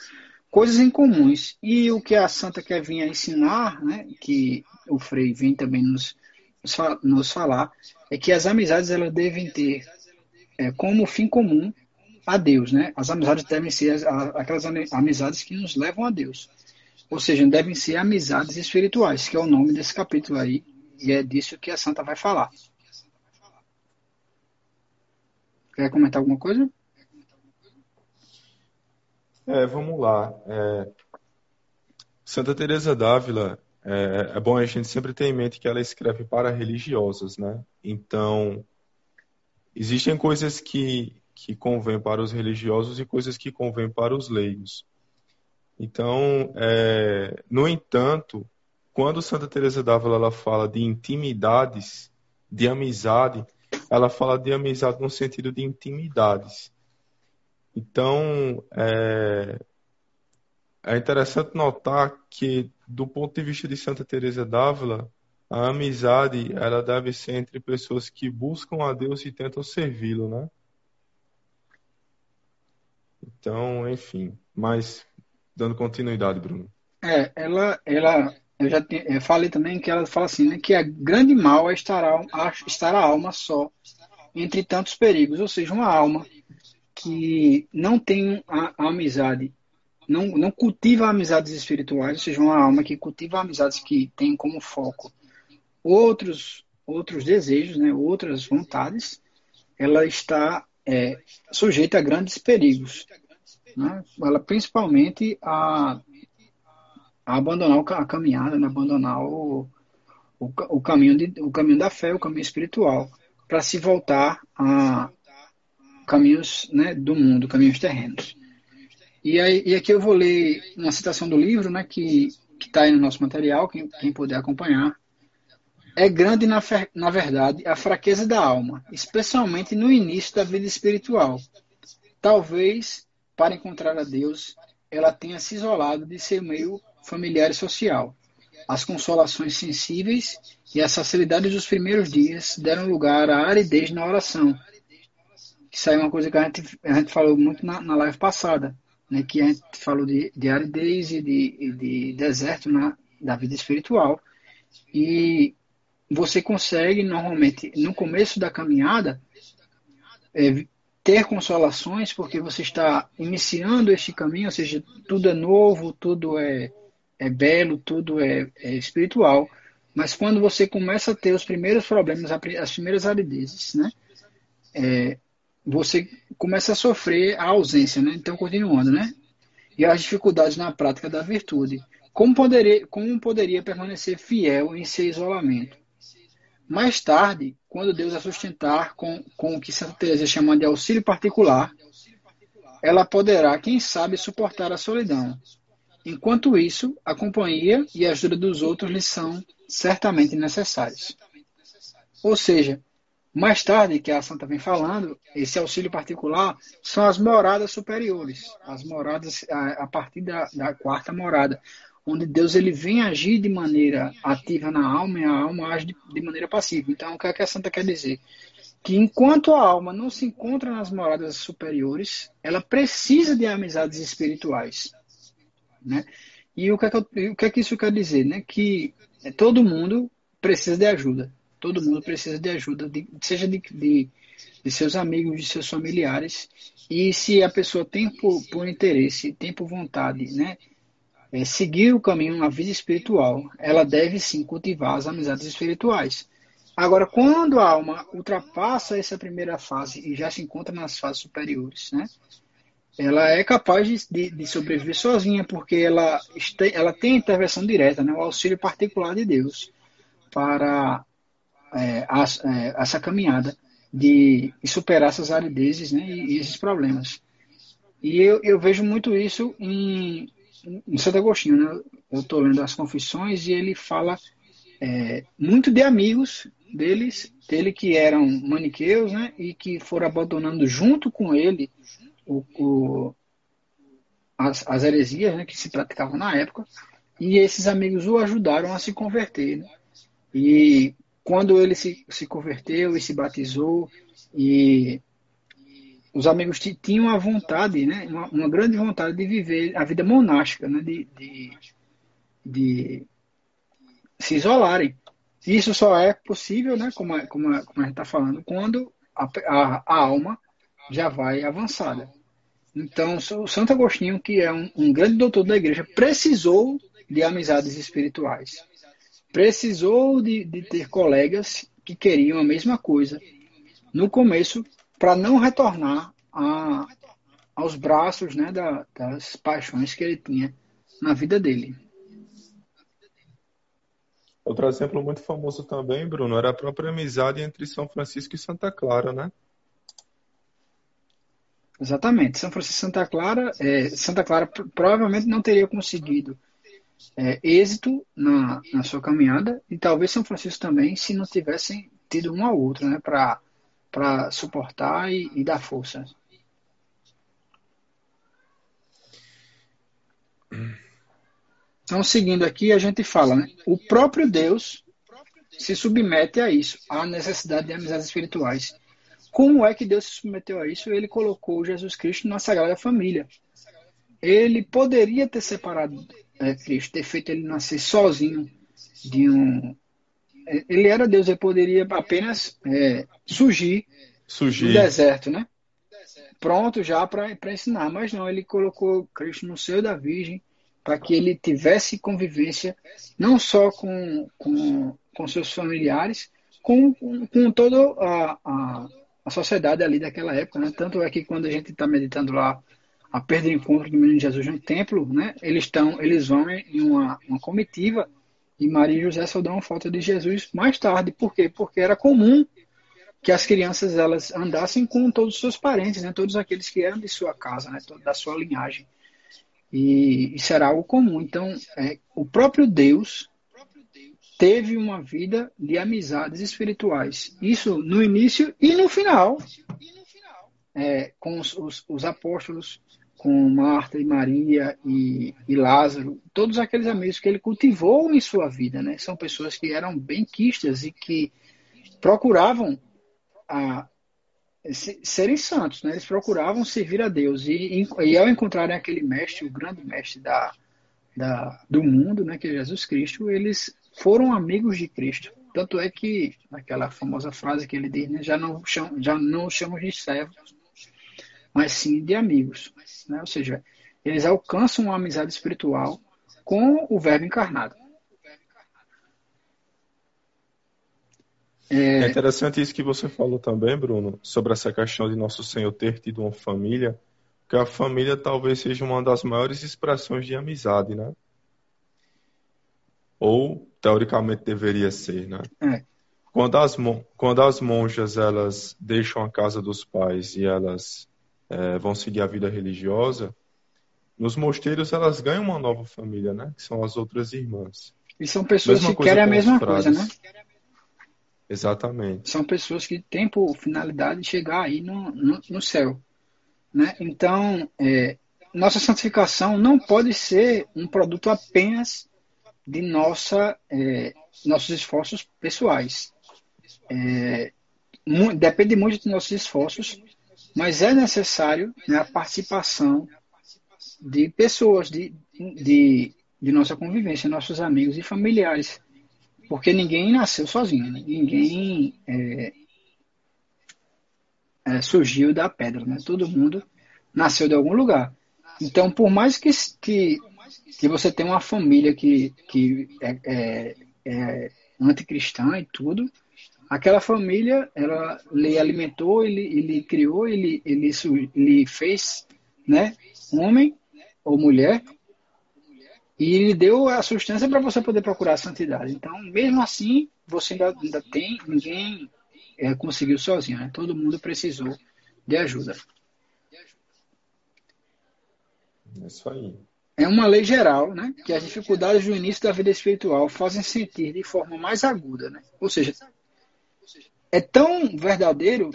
coisas em comuns. E o que a santa quer vir a ensinar, né, que o Frei vem também nos, nos falar, é que as amizades elas devem ter é, como fim comum a Deus, né? As amizades devem ser aquelas amizades que nos levam a Deus. Ou seja, devem ser amizades espirituais, que é o nome desse capítulo aí, e é disso que a santa vai falar. Quer comentar alguma coisa? É, vamos lá. É, Santa Teresa d'Ávila, é, é, bom a gente sempre ter em mente que ela escreve para religiosas, né? Então, existem coisas que, que convêm para os religiosos e coisas que convêm para os leigos. Então, é, no entanto, quando Santa Teresa d'Ávila ela fala de intimidades, de amizade, ela fala de amizade no sentido de intimidades. Então, é, é interessante notar que, do ponto de vista de Santa Teresa d'Ávila, a amizade ela deve ser entre pessoas que buscam a Deus e tentam servi-lo, né? Então, enfim, mas dando continuidade, Bruno. É, ela, ela, eu já eu falei também que ela fala assim, né, que a grande mal é estar a, estar a alma só entre tantos perigos, ou seja, uma alma que não tem a, a amizade, não, não cultiva amizades espirituais, ou seja, uma alma que cultiva amizades que tem como foco outros outros desejos, né, outras vontades, ela está é, sujeita a grandes perigos. Né? Ela principalmente a, a abandonar a caminhada, né? abandonar o, o, o, caminho de, o caminho da fé, o caminho espiritual, para se voltar a caminhos né, do mundo, caminhos terrenos. E, aí, e aqui eu vou ler uma citação do livro, né, que está aí no nosso material, quem, quem puder acompanhar. É grande, na, na verdade, a fraqueza da alma, especialmente no início da vida espiritual. Talvez, para encontrar a Deus, ela tenha se isolado de seu meio familiar e social. As consolações sensíveis e as facilidades dos primeiros dias deram lugar à aridez na oração. Isso aí é uma coisa que a gente, a gente falou muito na, na live passada, né, que a gente falou de, de aridez e de, e de deserto na, da vida espiritual. E você consegue normalmente no começo da caminhada é, ter consolações porque você está iniciando este caminho, ou seja, tudo é novo, tudo é, é belo, tudo é, é espiritual. Mas quando você começa a ter os primeiros problemas, as primeiras aridezes, né, é, você começa a sofrer a ausência, né? Então, continuando, né? E as dificuldades na prática da virtude. Como poderia, como poderia permanecer fiel em seu isolamento? Mais tarde, quando Deus a sustentar com, com o que Santa Teresa chama de auxílio particular, ela poderá, quem sabe, suportar a solidão. Enquanto isso, a companhia e a ajuda dos outros lhe são certamente necessários. Ou seja, mais tarde, que a Santa vem falando, esse auxílio particular são as moradas superiores, as moradas a, a partir da, da quarta morada, onde Deus ele vem agir de maneira ativa na alma e a alma age de, de maneira passiva. Então, o que, é que a santa quer dizer? Que enquanto a alma não se encontra nas moradas superiores, ela precisa de amizades espirituais. Né? E o que, é que, o que, é que isso quer dizer? Né? Que todo mundo precisa de ajuda. Todo mundo precisa de ajuda, de, seja de, de, de, seus amigos, de seus familiares. E se a pessoa tem por, por interesse, tem por vontade, né? é, seguir o caminho na vida espiritual, ela deve sim cultivar as amizades espirituais. Agora, quando a alma ultrapassa essa primeira fase e já se encontra nas fases superiores, né? Ela é capaz de, de, sobreviver sozinha, porque ela, ela tem intervenção direta, né? o auxílio particular de Deus para é, a, é, essa caminhada de, superar essas aridezes né? e, e esses problemas. E eu, eu vejo muito isso em, em Santo Agostinho, né? eu estou lendo as confissões e ele fala é, muito de amigos deles, dele que eram maniqueus, né, e que foram abandonando junto com ele o, o, as, as heresias né, que se praticavam na época, e esses amigos o ajudaram a se converter. Né? E quando ele se, se converteu e se batizou, e os amigos tinham a vontade, né, uma, uma, grande vontade de viver a vida monástica, né, de, de, de se isolarem. Isso só é possível, né, como, a, como, a, como a gente está falando, quando a, a, a, alma já vai avançada. Então, o Santo Agostinho, que é um, um grande doutor da igreja, precisou de amizades espirituais. Precisou de, de ter colegas que queriam a mesma coisa. No começo, para não retornar a, aos braços né, da, das paixões que ele tinha na vida dele. Outro exemplo muito famoso também, Bruno, era a própria amizade entre São Francisco e Santa Clara, né? Exatamente. São Francisco e Santa Clara, é, Santa Clara provavelmente não teria conseguido é, êxito na, na sua caminhada e talvez São Francisco também, se não tivessem tido um ao outro, né, para suportar e, e dar força. Então, seguindo aqui, a gente fala, né? O próprio Deus se submete a isso, à necessidade de amizades espirituais. Como é que Deus se submeteu a isso? Ele colocou Jesus Cristo na Sagrada Família. Ele poderia ter separado é, Cristo, ter feito ele nascer sozinho de um. É, ele era Deus, ele poderia apenas é, surgir, surgir no deserto, né? Pronto já para ensinar, mas não, ele colocou Cristo no seio da Virgem para que ele tivesse convivência não só com, com, com seus familiares, com, com, com toda a, a, a, sociedade ali daquela época. Né? Tanto é que quando a gente está meditando lá a perda de encontro do menino Jesus no templo, né? eles, estão, eles vão em uma, uma comitiva e Maria e José só dão foto de Jesus mais tarde. Por quê? Porque era comum que as crianças elas andassem com todos os seus parentes, né? todos aqueles que eram de sua casa, né? da sua linhagem. E isso era algo comum. Então, é, o próprio Deus teve uma vida de amizades espirituais. Isso no início e no final, é, com os, os, os, apóstolos, com Marta e Maria e, e, Lázaro, todos aqueles amigos que ele cultivou em sua vida. Né? São pessoas que eram bem quistas e que procuravam a, serem santos, né? Eles procuravam servir a Deus e, e ao encontrarem aquele mestre, o grande mestre da, da, do mundo, né, que é Jesus Cristo, eles foram amigos de Cristo. Tanto é que naquela famosa frase que ele diz, né, já não já não chamamos de servos, mas sim de amigos, né? Ou seja, eles alcançam uma amizade espiritual com o Verbo encarnado. É... é interessante isso que você falou também, Bruno, sobre essa questão de Nosso Senhor ter tido uma família, que a família talvez seja uma das maiores expressões de amizade, né? Ou, teoricamente, deveria ser, né? É. Quando, as, quando as monjas, elas deixam a casa dos pais e elas é, vão seguir a vida religiosa, nos mosteiros elas ganham uma nova família, né? Que são as outras irmãs. E são pessoas mesma que querem a mesma coisa, né? Exatamente. São pessoas que têm por finalidade chegar aí no, no, no céu. Né? Então, é, nossa santificação não pode ser um produto apenas de nossa, é, nossos esforços pessoais. É, depende muito de nossos esforços, mas é necessário né, a participação de pessoas de, de, de nossa convivência, nossos amigos e familiares. Porque ninguém nasceu sozinho, né? ninguém é, é, surgiu da pedra, né? Todo mundo nasceu de algum lugar. Então, por mais que, que, que você tenha uma família que, que é, é, é anticristã e tudo, aquela família, ela lhe alimentou, ele, ele criou, ele, ele, ele fez né, homem ou mulher e ele deu a substância para você poder procurar a santidade. Então, mesmo assim, você ainda, ainda tem, ninguém é, conseguiu sozinho, né? todo mundo precisou de ajuda. É isso aí. É uma lei geral, né, que as dificuldades do início da vida espiritual fazem sentir de forma mais aguda, né? Ou seja, é tão verdadeiro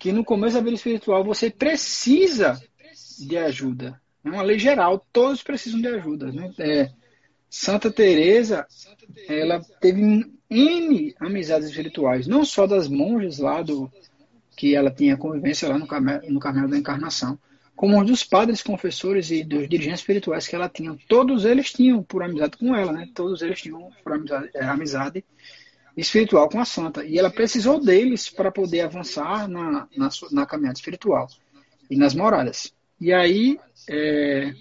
que no começo da vida espiritual você precisa de ajuda. É uma lei geral, todos precisam de ajuda. Né? É, Santa Teresa, ela teve N amizades espirituais, não só das monjas lá do que ela tinha convivência lá no Carmelo, no Carmelo da Encarnação, como dos padres confessores e dos dirigentes espirituais que ela tinha. Todos eles tinham por amizade com ela, né? Todos eles tinham por amizade, é, amizade espiritual com a santa. E ela precisou deles para poder avançar na, na, na caminhada espiritual e nas moradas. E aí, é,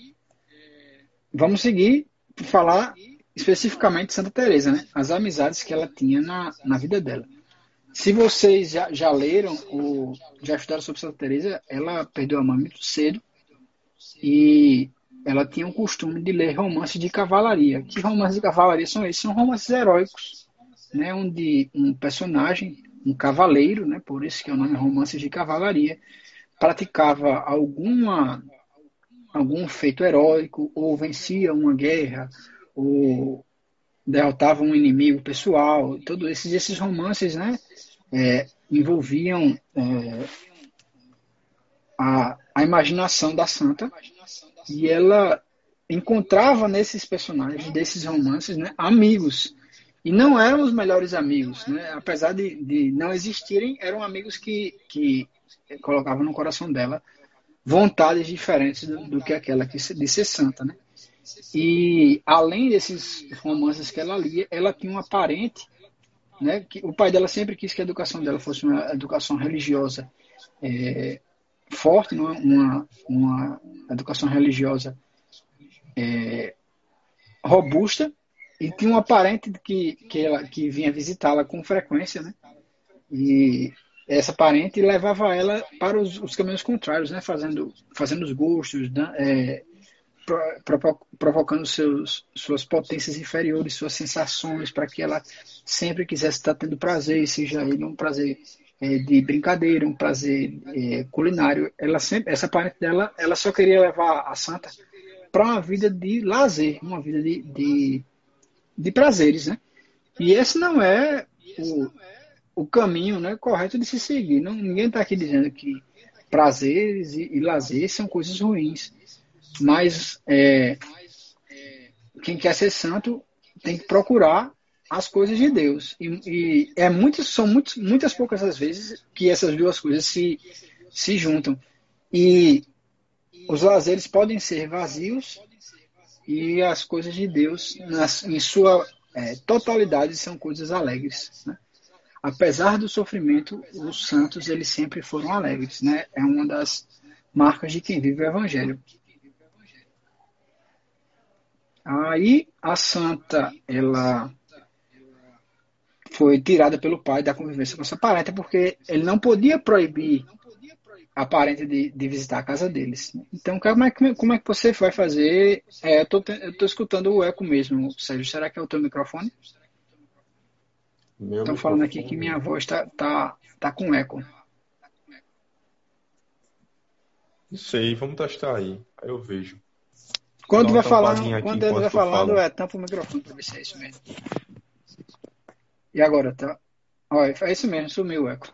vamos seguir para falar especificamente de Santa Teresa, né? As amizades que ela tinha na, na vida dela. Se vocês já, já leram ou já estudaram sobre Santa Teresa, ela perdeu a mãe muito cedo, e ela tinha o costume de ler romances de cavalaria. Que romances de cavalaria são esses? São romances heróicos, né, onde um personagem, um cavaleiro, né, por isso que é o nome romances de cavalaria, praticava alguma algum feito heróico ou vencia uma guerra ou derrotava um inimigo pessoal. Todos esses esses romances, né, é, envolviam é, a, a imaginação da santa e ela encontrava nesses personagens desses romances né, amigos e não eram os melhores amigos né? apesar de, de não existirem eram amigos que, que colocavam no coração dela vontades diferentes do, do que aquela que, de ser santa né? E além desses romances que ela lia ela tinha uma parente né? Que o pai dela sempre quis que a educação dela fosse uma educação religiosa é, forte, uma, uma, uma educação religiosa é, robusta, e tinha uma parente que, que, ela, que vinha visitá-la com frequência, né? E essa parente levava ela para os, os caminhos contrários, né? Fazendo, fazendo os gostos, é, provocando seus, suas potências inferiores, suas sensações, para que ela sempre quisesse estar tendo prazer, seja ele um prazer é, de brincadeira, um prazer é, culinário. Ela sempre, essa parente dela, ela só queria levar a santa para uma vida de lazer, uma vida de, de, de, prazeres, né? E esse não é o, o caminho né, correto de se seguir. Não, ninguém está aqui dizendo que prazeres e, e lazer são coisas ruins. Mas é, quem quer ser santo tem que procurar as coisas de Deus. E, e é muito, são muito, muitas poucas as vezes que essas duas coisas se, se juntam. E os lazeres podem ser vazios e as coisas de Deus, nas, em sua é, totalidade, são coisas alegres. Né? Apesar do sofrimento, os santos eles sempre foram alegres. Né? É uma das marcas de quem vive o Evangelho. Aí a santa, ela foi tirada pelo pai da convivência com essa parente, porque ele não podia proibir a parente de, de visitar a casa deles. Então, como é que, como é que você vai fazer? É, eu estou escutando o eco mesmo, Sérgio. Será que é o teu microfone? Estão falando aqui que minha voz está tá, tá com eco. Não sei, vamos testar aí. Aí eu vejo. Quando vai falando, quando ele vai falando, é, tampa o microfone para ver se é isso mesmo. E agora, tá? Olha, é isso mesmo, sumiu o eco.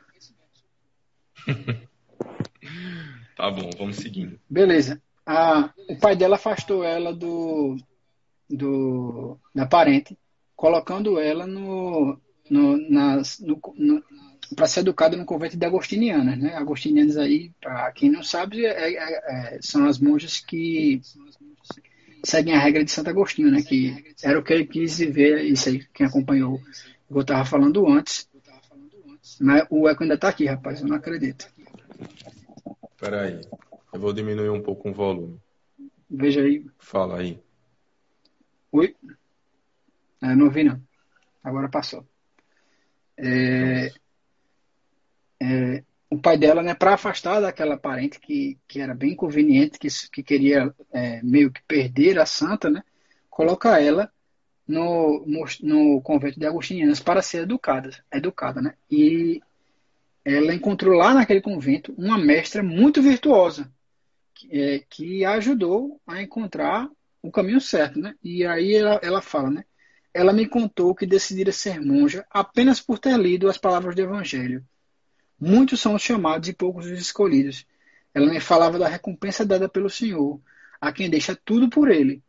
*laughs* tá bom, vamos seguindo. Beleza. O pai dela afastou ela do, do da parente, colocando ela no, no, nas, no, no para ser educada no convento de agostinianas, né? Agostinianas aí, para quem não sabe, é, é, é, são as monjas que seguem a regra de Santo Agostinho, né? Que era o que ele quis ver, isso aí, quem acompanhou eu estava falando antes. Mas o eco ainda está aqui, rapaz. Eu não acredito. Espera aí. Eu vou diminuir um pouco o volume. Veja aí. Fala aí. Oi? É, não ouvi, não. Agora passou. É, é, o pai dela, né, para afastar daquela parente que, que era bem conveniente, que, que queria é, meio que perder a santa, né, coloca ela no, no, no convento de Agostinianas para ser educada, educada, né? E ela encontrou lá naquele convento uma mestra muito virtuosa que, é, que ajudou a encontrar o caminho certo, né? E aí ela, ela fala, né? Ela me contou que decidira ser monja apenas por ter lido as palavras do Evangelho. Muitos são os chamados e poucos os escolhidos. Ela me falava da recompensa dada pelo Senhor, a quem deixa tudo por ele,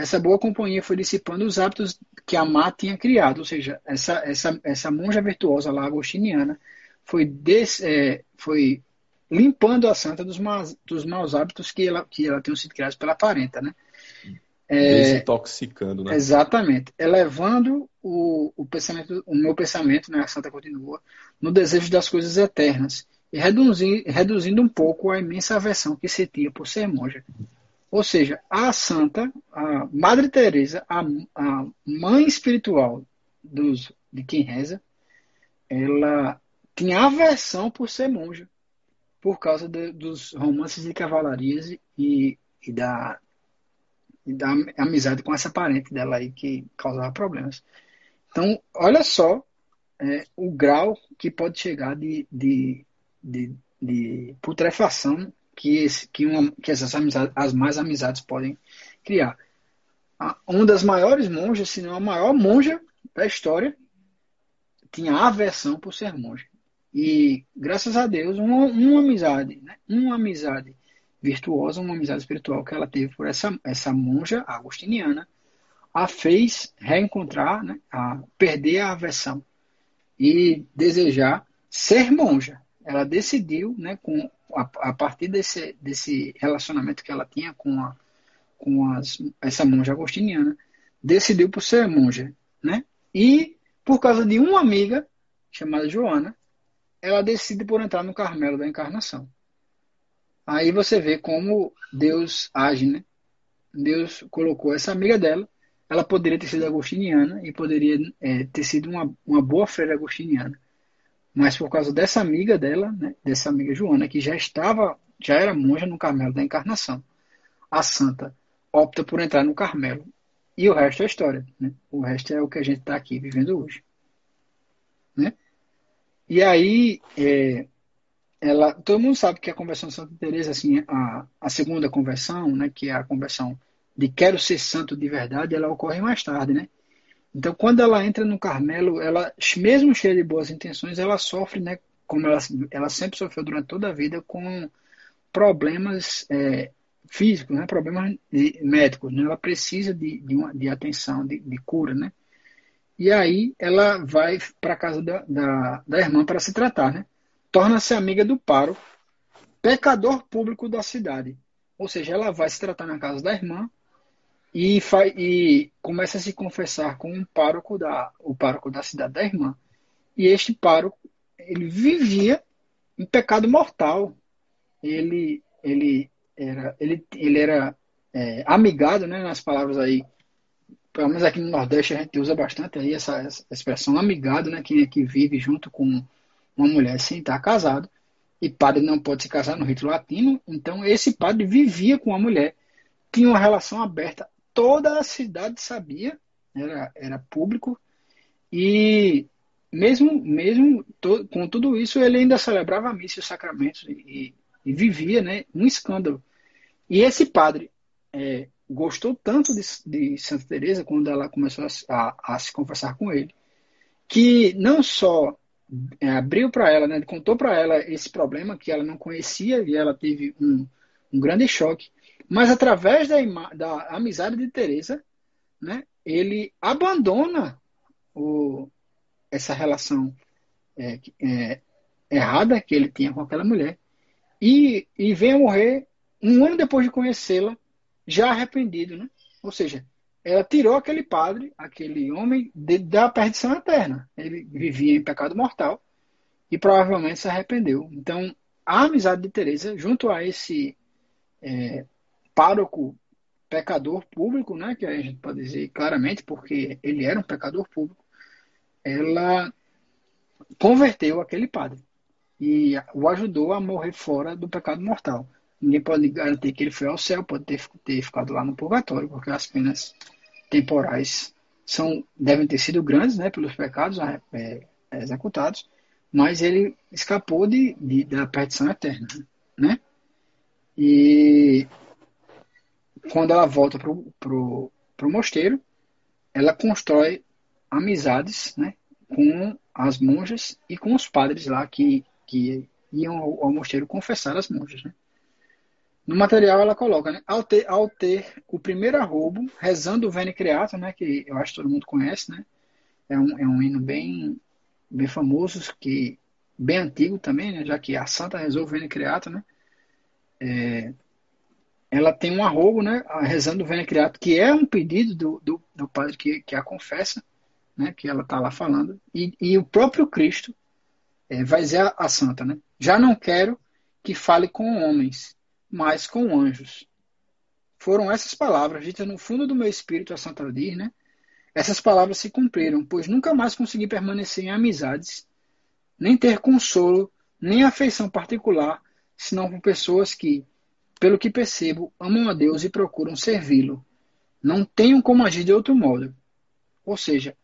essa boa companhia foi dissipando os hábitos que a Má tinha criado, ou seja, essa, essa, essa monja virtuosa lá, agostiniana, foi, des, é, foi limpando a santa dos maus, dos maus hábitos que ela, que ela tinha sido criados pela parenta, né? É, Desintoxicando, né? Exatamente. Elevando o, o pensamento, o meu pensamento, né, a santa continua, no desejo das coisas eternas e reduzindo, reduzindo um pouco a imensa aversão que sentia por ser monja. Ou seja, a santa, a Madre Teresa, a, a mãe espiritual dos, de quem reza, ela tinha aversão por ser monja, por causa de, dos romances de cavalarias e e da, e da amizade com essa parente dela aí que causava problemas. Então, olha só é, o grau que pode chegar de, de, de, de putrefação que, esse, que, uma, que essas amizades, as mais amizades podem criar. Uma das maiores monjas, se não a maior monja da história, tinha aversão por ser monja. E, graças a Deus, uma, uma amizade, né? uma amizade virtuosa, uma amizade espiritual que ela teve por essa, essa monja agostiniana, a fez reencontrar, né? a perder a aversão e desejar ser monja. Ela decidiu, né, com, a, a partir desse, desse relacionamento que ela tinha com, a, com as, essa monja agostiniana, decidiu por ser monja. Né? E, por causa de uma amiga, chamada Joana, ela decide por entrar no Carmelo da Encarnação. Aí você vê como Deus age, né? Deus colocou essa amiga dela. Ela poderia ter sido agostiniana e poderia é, ter sido uma, uma boa freira agostiniana. Mas por causa dessa amiga dela, né, dessa amiga Joana, que já estava, já era monja no Carmelo da Encarnação, a santa opta por entrar no Carmelo. E o resto é história. Né? O resto é o que a gente está aqui vivendo hoje. Né? E aí, é, ela, todo mundo sabe que a conversão de Santa Teresa, assim, a, a segunda conversão, né, que é a conversão de quero ser santo de verdade, ela ocorre mais tarde, né? Então, quando ela entra no Carmelo, ela, mesmo cheia de boas intenções, ela sofre, né, como ela, ela sempre sofreu durante toda a vida, com problemas é, físicos, né, problemas médicos. Né? Ela precisa de, de, uma, de atenção, de, de cura, né? E aí ela vai para a casa da, da, da irmã para se tratar, né? Torna-se amiga do pároco, pecador público da cidade. Ou seja, ela vai se tratar na casa da irmã e, faz, e começa a se confessar com um pároco da, o pároco da cidade da irmã. E este pároco, ele vivia em pecado mortal. Ele, ele era, ele, ele era é, amigado, né, nas palavras aí pelo menos aqui no Nordeste a gente usa bastante aí essa, essa expressão amigado, né? Quem é que vive junto com uma mulher sem estar casado. E padre não pode se casar no rito latino. Então esse padre vivia com a mulher, tinha uma relação aberta. Toda a cidade sabia, era, era público. E mesmo, mesmo to, com tudo isso, ele ainda celebrava a missa e os sacramentos e, e, vivia né, um escândalo. E esse padre, é, gostou tanto de, de Santa Teresa quando ela começou a, a, a, se conversar com ele, que não só é, abriu para ela, né, contou para ela esse problema que ela não conhecia e ela teve um, um grande choque, mas através da, da amizade de Teresa, né, ele abandona o, essa relação é, é, errada que ele tinha com aquela mulher e, e vem a morrer um ano depois de conhecê-la já arrependido, né? Ou seja, ela tirou aquele padre, aquele homem, de, da perdição eterna. Ele vivia em pecado mortal e provavelmente se arrependeu. Então, a amizade de Teresa, junto a esse é, pároco pecador público, né, que a gente pode dizer claramente, porque ele era um pecador público, ela converteu aquele padre e o ajudou a morrer fora do pecado mortal. Ninguém pode garantir que ele foi ao céu, pode ter, ter ficado lá no purgatório, porque as penas temporais são devem ter sido grandes né, pelos pecados é, é executados, mas ele escapou de, de, da perdição eterna. Né? E quando ela volta para o mosteiro, ela constrói amizades né, com as monjas e com os padres lá que, que iam ao, ao mosteiro confessar as monjas. Né? No material ela coloca, né? Ao ter, ao ter o primeiro arrobo, rezando o Veni Creator, né? Que eu acho que todo mundo conhece, né? É um, é um hino bem, bem famoso, que, bem antigo também, né? Já que a Santa rezou o Veni Creator, né? É, ela tem um arrobo, né? Rezando o Veni Creator, que é um pedido do, do, do padre que, que a confessa, né? Que ela está lá falando. E, e o próprio Cristo é, vai dizer a, a Santa, né? Já não quero que fale com homens, mas com anjos. Foram essas palavras ditas no fundo do meu espírito a Santa Aldir, né? Essas palavras se cumpriram, pois nunca mais consegui permanecer em amizades, nem ter consolo, nem afeição particular, senão com pessoas que, pelo que percebo, amam a Deus e procuram servi-lo. Não tenham como agir de outro modo. Ou seja,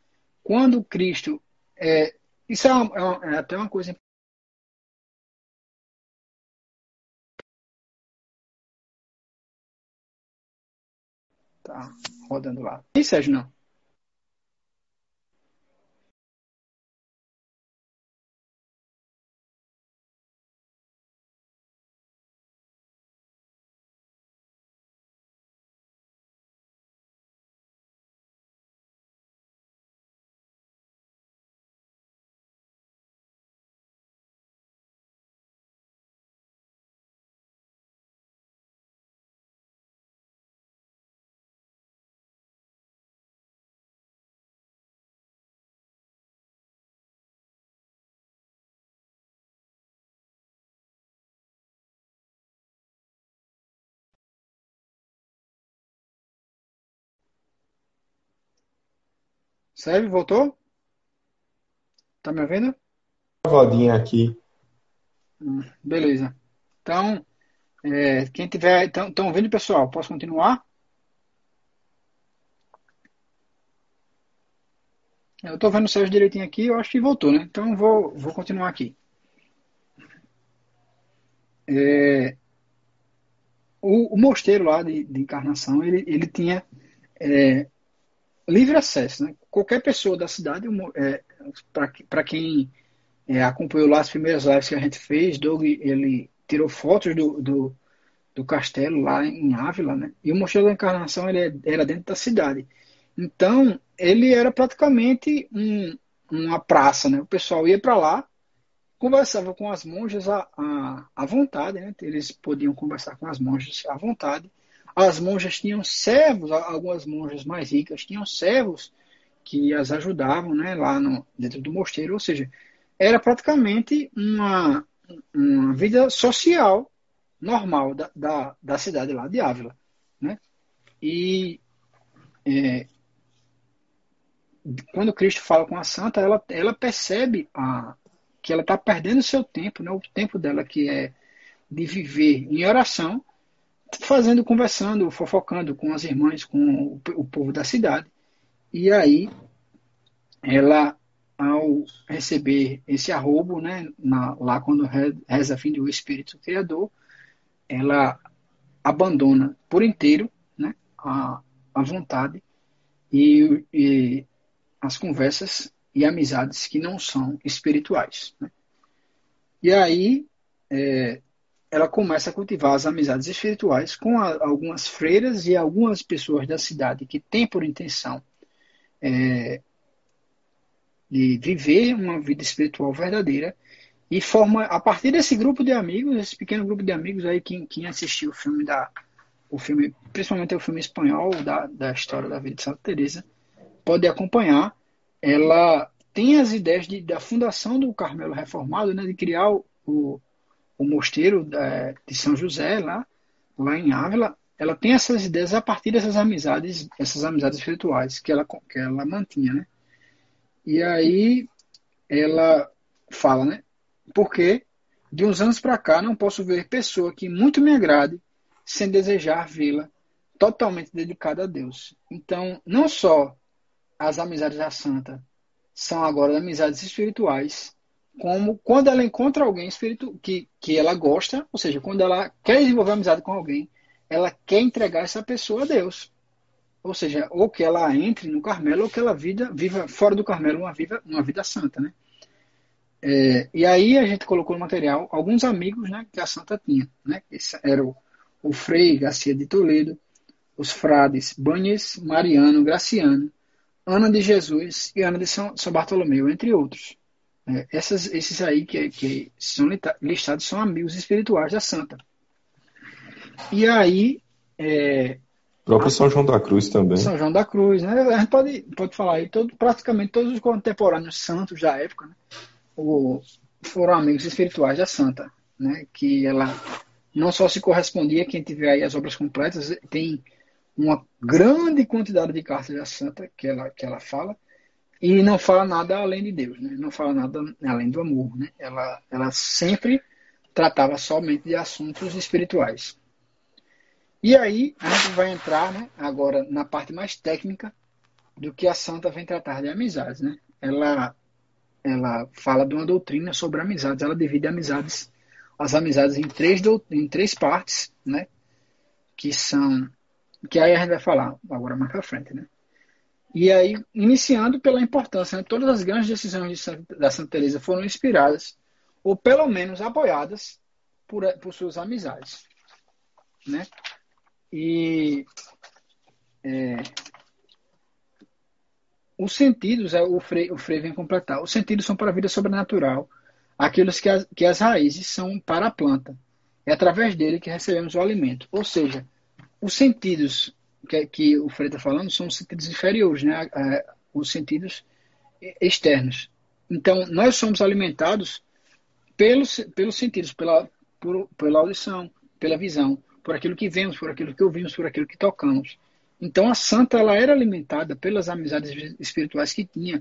quando Cristo. É, isso é, uma, é, é até uma coisa Tá rodando lá. E Sérgio, não? Sérgio, voltou? Tá me ouvindo? Travadinha aqui. Hum, beleza. Então, é, quem tiver. Estão ouvindo, pessoal? Posso continuar? Eu estou vendo o Sérgio direitinho aqui, eu acho que voltou, né? Então vou, vou continuar aqui. É, o, o, mosteiro lá de, de Encarnação, ele, ele tinha é, livre acesso, né? Qualquer pessoa da cidade, é, para quem é, acompanhou lá as primeiras lives que a gente fez, Doug, ele tirou fotos do, do, do castelo lá em Ávila, né? E o Mosteiro da Encarnação ele é, era dentro da cidade. Então, ele era praticamente um, uma praça, né? O pessoal ia para lá, conversava com as monjas à, à, vontade, né? Eles podiam conversar com as monjas à vontade as monjas tinham servos, algumas monjas mais ricas tinham servos que as ajudavam né, lá no, dentro do mosteiro, ou seja, era praticamente uma, uma vida social normal da, da, da cidade lá de Ávila. Né? E é, quando Cristo fala com a santa, ela, ela percebe a, que ela está perdendo seu tempo, né? o tempo dela que é de viver em oração, fazendo, conversando, fofocando com as irmãs, com o, povo da cidade. E aí, ela, ao receber esse arrobo, né, na, lá quando reza fim do Espírito Criador, ela abandona por inteiro né, a, a vontade e, e as conversas e amizades que não são espirituais. Né? E aí, é, ela começa a cultivar as amizades espirituais com a, algumas freiras e algumas pessoas da cidade que têm por intenção é, de viver uma vida espiritual verdadeira e forma a partir desse grupo de amigos, esse pequeno grupo de amigos aí quem, quem assistiu o filme da o filme, principalmente o filme espanhol da, da história da vida de Santa Teresa, pode acompanhar. Ela tem as ideias de, da fundação do Carmelo Reformado, né, de criar o, o o mosteiro de São José, lá, lá em Ávila, ela tem essas ideias a partir dessas amizades, essas amizades espirituais que ela, que ela mantinha, né? E aí ela fala, né? Porque de uns anos para cá não posso ver pessoa que muito me agrade sem desejar vê-la totalmente dedicada a Deus. Então, não só as amizades da santa são agora amizades espirituais, como quando ela encontra alguém espírito que, que ela gosta, ou seja, quando ela quer desenvolver amizade com alguém, ela quer entregar essa pessoa a Deus. Ou seja, ou que ela entre no Carmelo, ou que ela vida, viva fora do Carmelo uma vida, uma vida santa, né? É, e aí a gente colocou no material alguns amigos né, que a santa tinha. Né? Esse era o, o Frei Garcia de Toledo, os frades Banhes, Mariano, Graciano, Ana de Jesus e Ana de São, São Bartolomeu, entre outros. É, essas, esses aí que, que são listados são amigos espirituais da santa. E aí. É, o próprio São João da Cruz também. São João da Cruz, né? A gente pode, pode falar aí, todo, praticamente todos os contemporâneos santos da época né? o, foram amigos espirituais da santa, né? Que ela não só se correspondia, quem tiver aí as obras completas, tem uma grande quantidade de cartas da santa que ela, que ela fala, e não fala nada além de Deus, né? não fala nada além do amor. Né? Ela, ela sempre tratava somente de assuntos espirituais. E aí a gente vai entrar né, agora na parte mais técnica do que a santa vem tratar de amizades. Né? Ela, ela fala de uma doutrina sobre amizades, ela divide amizades, as amizades em três, em três partes, né? que são que aí a gente vai falar agora mais para frente, né? E aí, iniciando pela importância, né? todas as grandes decisões de da Santa Teresa foram inspiradas ou pelo menos apoiadas por, por suas amizades, né? E é, os sentidos, é, o Frei, o Frei vem completar, os sentidos são para a vida sobrenatural, aqueles que as, que as raízes são para a planta. É através dele que recebemos o alimento. Ou seja, os sentidos que, que o Frei está falando são os sentidos inferiores, né? os sentidos externos. Então, nós somos alimentados pelos, pelos sentidos, pela, por, pela audição, pela visão, por aquilo que vemos, por aquilo que ouvimos, por aquilo que tocamos. Então, a santa ela era alimentada pelas amizades espirituais que tinha.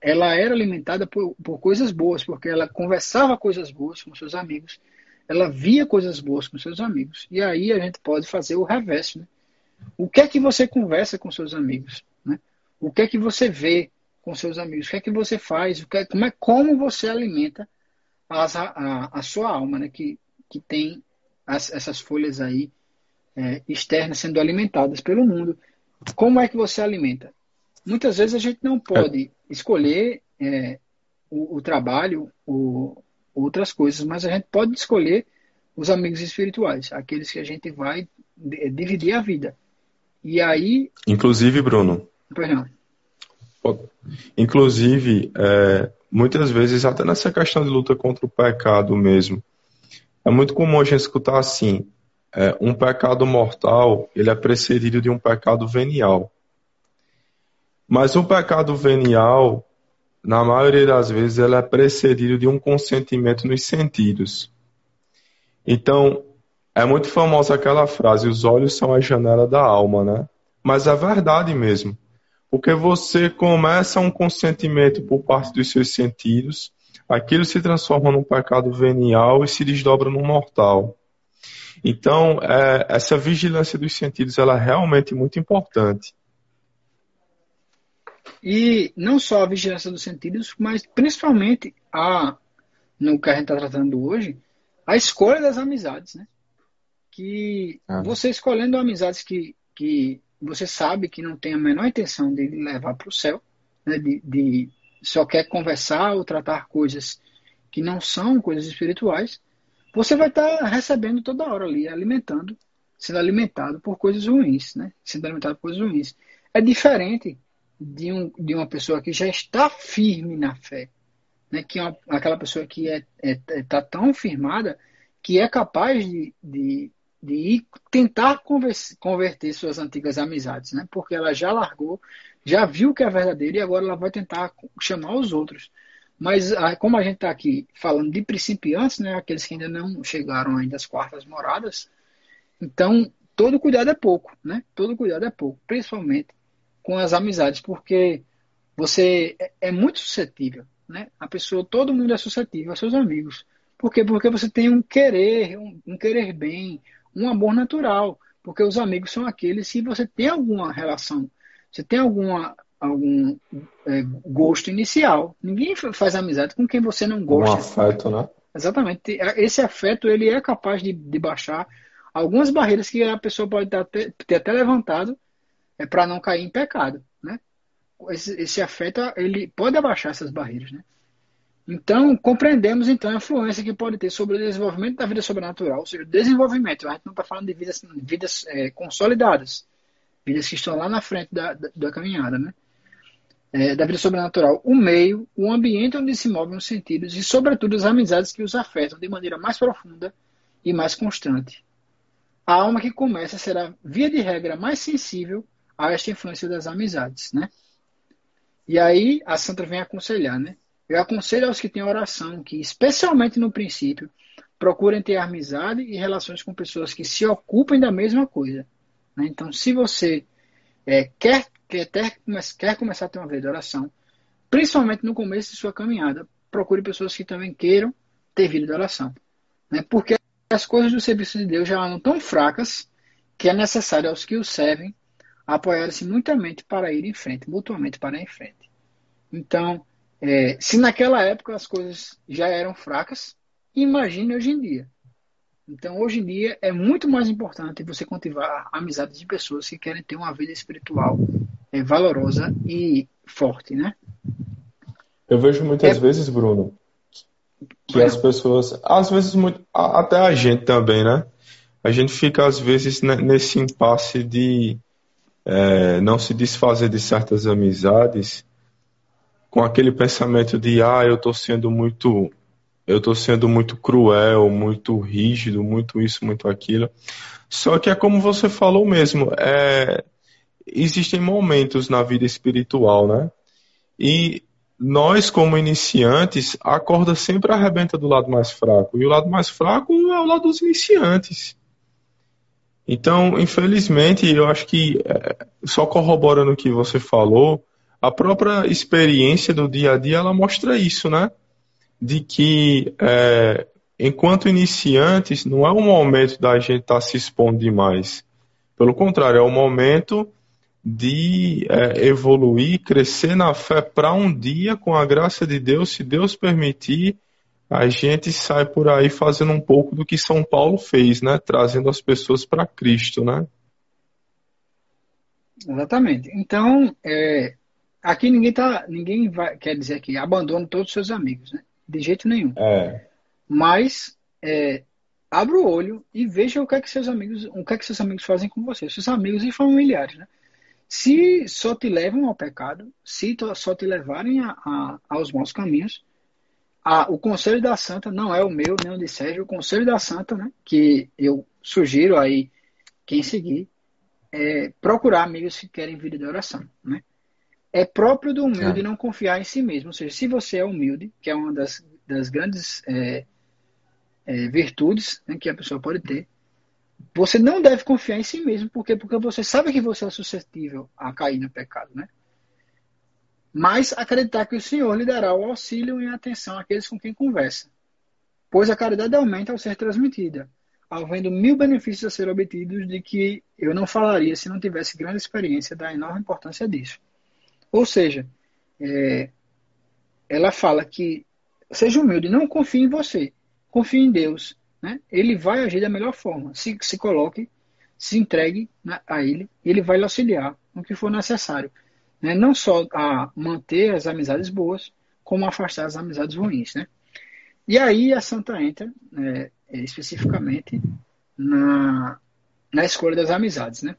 Ela era alimentada por, por coisas boas, porque ela conversava coisas boas com seus amigos ela via coisas boas com seus amigos. E aí a gente pode fazer o reverso. Né? O que é que você conversa com seus amigos? Né? O que é que você vê com seus amigos? O que é que você faz? O que é, como, é, como você alimenta as, a, a, sua alma, né? que, que tem as, essas folhas aí é, externas sendo alimentadas pelo mundo. Como é que você alimenta? Muitas vezes a gente não pode escolher é, o, o, trabalho, o, outras coisas, mas a gente pode escolher os amigos espirituais, aqueles que a gente vai dividir a vida. E aí. Inclusive, Bruno. Perdão. Inclusive, é, muitas vezes, até nessa questão de luta contra o pecado mesmo, é muito comum a gente escutar assim: é, um pecado mortal ele é precedido de um pecado venial. Mas um pecado venial na maioria das vezes, ela é precedido de um consentimento nos sentidos. Então, é muito famosa aquela frase: os olhos são a janela da alma, né? Mas é verdade mesmo. Porque você começa um consentimento por parte dos seus sentidos, aquilo se transforma num pecado venial e se desdobra num mortal. Então, é, essa vigilância dos sentidos ela é realmente muito importante. E não só a vigilância dos sentidos, mas principalmente a, no que a gente está tratando hoje, a escolha das amizades, né? Que ah. você escolhendo amizades que, que você sabe que não tem a menor intenção de levar para o céu, né? de, de só quer conversar ou tratar coisas que não são coisas espirituais, você vai estar recebendo toda hora ali, alimentando, sendo alimentado por coisas ruins, né? Sendo alimentado por coisas ruins. É diferente de, um, de uma pessoa que já está firme na fé, né? que é uma, aquela pessoa que está é, é, tá tão firmada que é capaz de, de, de ir tentar converter suas antigas amizades, né? porque ela já largou, já viu que é verdadeiro e agora ela vai tentar chamar os outros. Mas como a gente está aqui falando de principiantes, né, aqueles que ainda não chegaram ainda às quartas moradas, então todo cuidado é pouco, né? Todo cuidado é pouco, principalmente com as amizades, porque você é, é muito suscetível, né? A pessoa, todo mundo é suscetível aos seus amigos. Por quê? Porque você tem um querer, um, um querer bem, um amor natural. Porque os amigos são aqueles se você tem alguma relação, você tem alguma algum é, gosto inicial. Ninguém faz amizade com quem você não gosta. Um afeto, né? Exatamente. Esse afeto ele é capaz de, de baixar algumas barreiras que a pessoa pode ter, ter até levantado é para não cair em pecado, né? Esse, esse afeto ele pode abaixar essas barreiras, né? Então, compreendemos então a influência que pode ter sobre o desenvolvimento da vida sobrenatural, ou seja, desenvolvimento. A gente não está falando de vidas, vidas é, consolidadas, vidas que estão lá na frente da, da, da caminhada, né? É, da vida sobrenatural, o meio, o ambiente onde se movem os sentidos e, sobretudo, as amizades que os afetam de maneira mais profunda e mais constante. A alma que começa será, via de regra, mais sensível a esta influência das amizades, né? E aí a santa vem aconselhar, né? Eu aconselho aos que têm oração que, especialmente no princípio, procurem ter amizade e relações com pessoas que se ocupem da mesma coisa. Né? Então, se você é, quer, quer, ter, quer começar a ter uma vida de oração, principalmente no começo de sua caminhada, procure pessoas que também queiram ter vida de oração. Né? Porque as coisas do serviço de Deus já eram tão fracas que é necessário aos que o servem apoiar-se mutuamente para ir em frente, mutuamente para ir em frente. Então, é, se naquela época as coisas já eram fracas, imagine hoje em dia. Então, hoje em dia, é muito mais importante você cultivar amizades de pessoas que querem ter uma vida espiritual é, valorosa e forte, né? Eu vejo muitas é... vezes, Bruno, que as pessoas, às vezes, muito, até a gente também, né? A gente fica, às vezes, nesse impasse de é, não se desfazer de certas amizades com aquele pensamento de, ah, eu estou sendo muito eu estou sendo muito cruel, muito rígido, muito isso, muito aquilo. Só que é como você falou mesmo, é, existem momentos na vida espiritual, né? E nós, como iniciantes, a corda sempre arrebenta do lado mais fraco. E o lado mais fraco é o lado dos iniciantes. Então, infelizmente, eu acho que, é, só corroborando o que você falou, a própria experiência do dia a dia, ela mostra isso, né? De que, é, enquanto iniciantes, não é o momento da gente estar tá se expondo demais. Pelo contrário, é o momento de é, evoluir, crescer na fé para um dia, com a graça de Deus, se Deus permitir, a gente sai por aí fazendo um pouco do que São Paulo fez, né? Trazendo as pessoas para Cristo, né? Exatamente. Então, é, aqui ninguém tá, ninguém vai, quer dizer que abandone todos os seus amigos, né? De jeito nenhum. É. Mas é, abra o olho e veja o que é que seus amigos, o que é que seus amigos fazem com você, seus amigos e familiares, né? Se só te levam ao pecado, se só te levarem a, a, aos maus caminhos, a, o conselho da santa não é o meu nem o de Sérgio, o conselho da santa, né, que eu sugiro aí quem seguir, é procurar amigos que querem vida de oração, né? É próprio do humilde é. não confiar em si mesmo. Ou seja, se você é humilde, que é uma das, das grandes é, é, virtudes né, que a pessoa pode ter, você não deve confiar em si mesmo. Por quê? Porque você sabe que você é suscetível a cair no pecado, né? Mas acreditar que o Senhor lhe dará o auxílio e atenção àqueles com quem conversa. Pois a caridade aumenta ao ser transmitida, havendo mil benefícios a ser obtidos de que eu não falaria se não tivesse grande experiência da enorme importância disso. Ou seja, é, ela fala que seja humilde, não confie em você, confie em Deus. Né? Ele vai agir da melhor forma. Se, se coloque, se entregue né, a Ele, Ele vai lhe auxiliar no que for necessário. Né? Não só a manter as amizades boas, como afastar as amizades ruins. Né? E aí a santa entra né, especificamente na, na escolha das amizades. Né?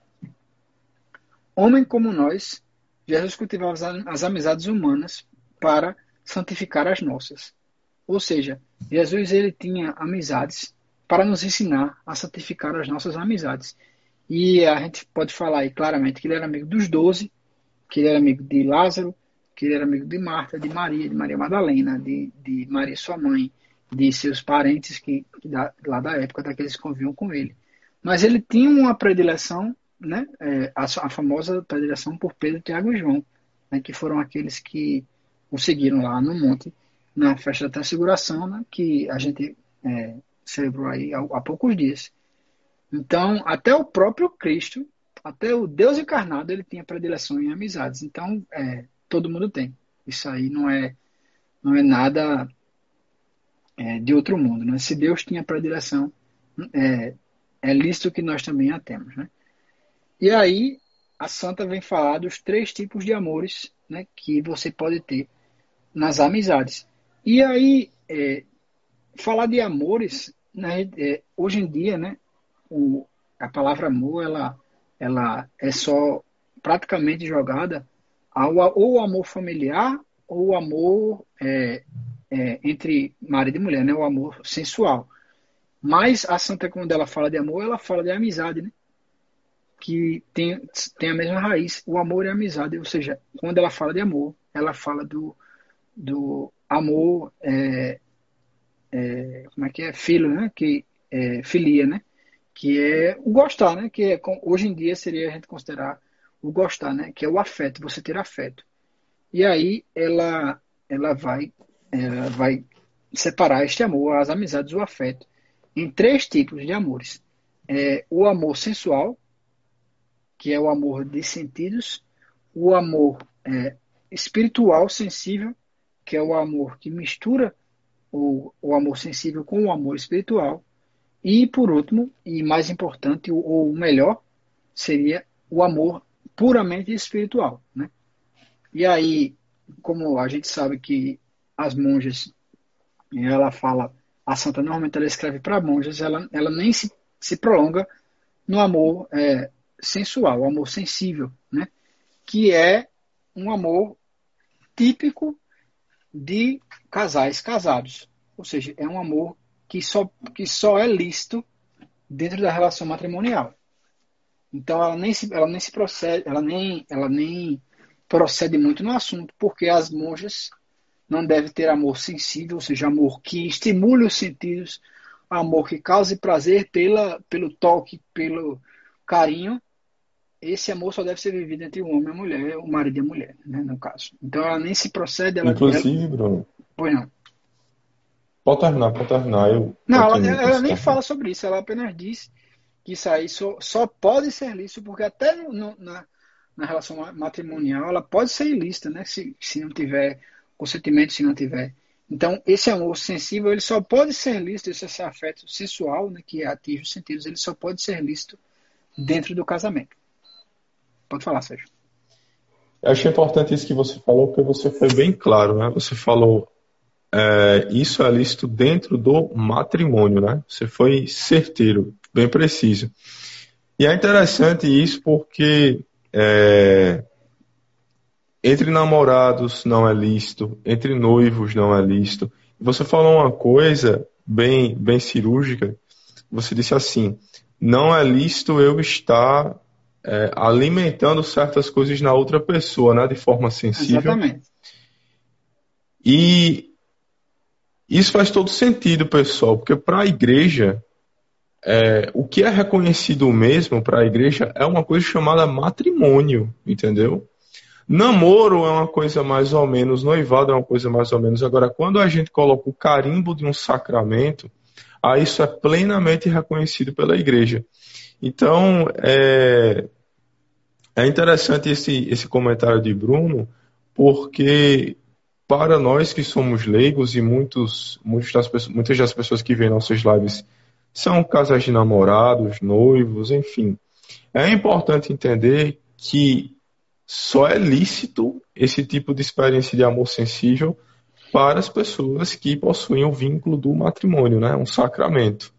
Homem como nós Jesus cultivava as amizades humanas para santificar as nossas. Ou seja, Jesus ele tinha amizades para nos ensinar a santificar as nossas amizades. E a gente pode falar aí claramente que ele era amigo dos doze, que ele era amigo de Lázaro, que ele era amigo de Marta, de Maria, de Maria Madalena, de, de Maria sua mãe, de seus parentes que, que da, lá da época daqueles que conviviam com ele. Mas ele tinha uma predileção né, é, a, a, famosa predileção por Pedro, Tiago e João, né, que foram aqueles que o seguiram lá no monte, na festa da transfiguração, né, que a gente é, celebrou aí há, há, poucos dias. Então, até o próprio Cristo, até o Deus encarnado, ele tinha predileção em amizades. Então, é, todo mundo tem. Isso aí não é, não é nada é, de outro mundo. Né? Se Deus tinha predileção, é, é lícito que nós também a temos. Né? E aí a santa vem falar dos três tipos de amores né, que você pode ter nas amizades. E aí, é, falar de amores, né, é, hoje em dia, né, o, a palavra amor, ela, ela é só praticamente jogada ao ou amor familiar ou amor é, é, entre marido e mulher, né, o amor sensual. Mas a santa, quando ela fala de amor, ela fala de amizade, né? Que tem, tem a mesma raiz, o amor e a amizade. Ou seja, quando ela fala de amor, ela fala do, do amor, é, é, como é que é? Filho, né? Que, é, filia, né? Que é o gostar, né? Que é, hoje em dia seria a gente considerar o gostar, né? Que é o afeto, você ter afeto. E aí ela, ela vai, ela vai separar este amor, as amizades, o afeto, em três tipos de amores. É, o amor sensual, que é o amor de sentidos, o amor é, espiritual sensível, que é o amor que mistura o, o amor sensível com o amor espiritual, e por último, e mais importante, ou melhor, seria o amor puramente espiritual. Né? E aí, como a gente sabe que as monjas, ela fala, a santa normalmente ela escreve para monjas, ela, ela nem se, se prolonga no amor é, sensual, o amor sensível, né? que é um amor típico de casais casados. Ou seja, é um amor que só, que só é lícito dentro da relação matrimonial. Então ela nem se, ela nem se procede, ela nem, ela nem procede muito no assunto, porque as monjas não devem ter amor sensível, ou seja, amor que estimule os sentidos, amor que cause prazer pela, pelo toque, pelo carinho. Esse amor só deve ser vivido entre o homem e a mulher, o marido e a mulher, né, no caso. Então ela nem se procede. Ela, Inclusive, ela... Bruno. Pois não. Pode terminar, pode terminar. Eu, não, ela, ela nem fala sobre isso, ela apenas diz que isso aí só, só pode ser lícito, porque até no, na, na relação matrimonial ela pode ser ilícita, né? Se, se não tiver consentimento, se não tiver. Então, esse amor sensível, ele só pode ser lícito, esse afeto sensual, né, que atinge os sentidos, ele só pode ser lícito dentro do casamento. Pode falar, Sérgio. Eu achei importante isso que você falou, porque você foi bem claro, né? Você falou é, isso é lícito dentro do matrimônio, né? Você foi certeiro, bem preciso. E é interessante isso porque é, entre namorados não é lícito, entre noivos não é lícito. Você falou uma coisa bem, bem cirúrgica. Você disse assim: não é lícito eu estar é, alimentando certas coisas na outra pessoa, né, de forma sensível. Exatamente. E isso faz todo sentido, pessoal, porque para a igreja é, o que é reconhecido mesmo para a igreja é uma coisa chamada matrimônio, entendeu? Namoro é uma coisa mais ou menos, noivado é uma coisa mais ou menos. Agora, quando a gente coloca o carimbo de um sacramento, aí isso é plenamente reconhecido pela igreja. Então, é, é interessante esse, esse comentário de Bruno, porque para nós que somos leigos e muitos, muitas, das, muitas das pessoas que veem nossas lives são casais de namorados, noivos, enfim. É importante entender que só é lícito esse tipo de experiência de amor sensível para as pessoas que possuem o vínculo do matrimônio, né? um sacramento.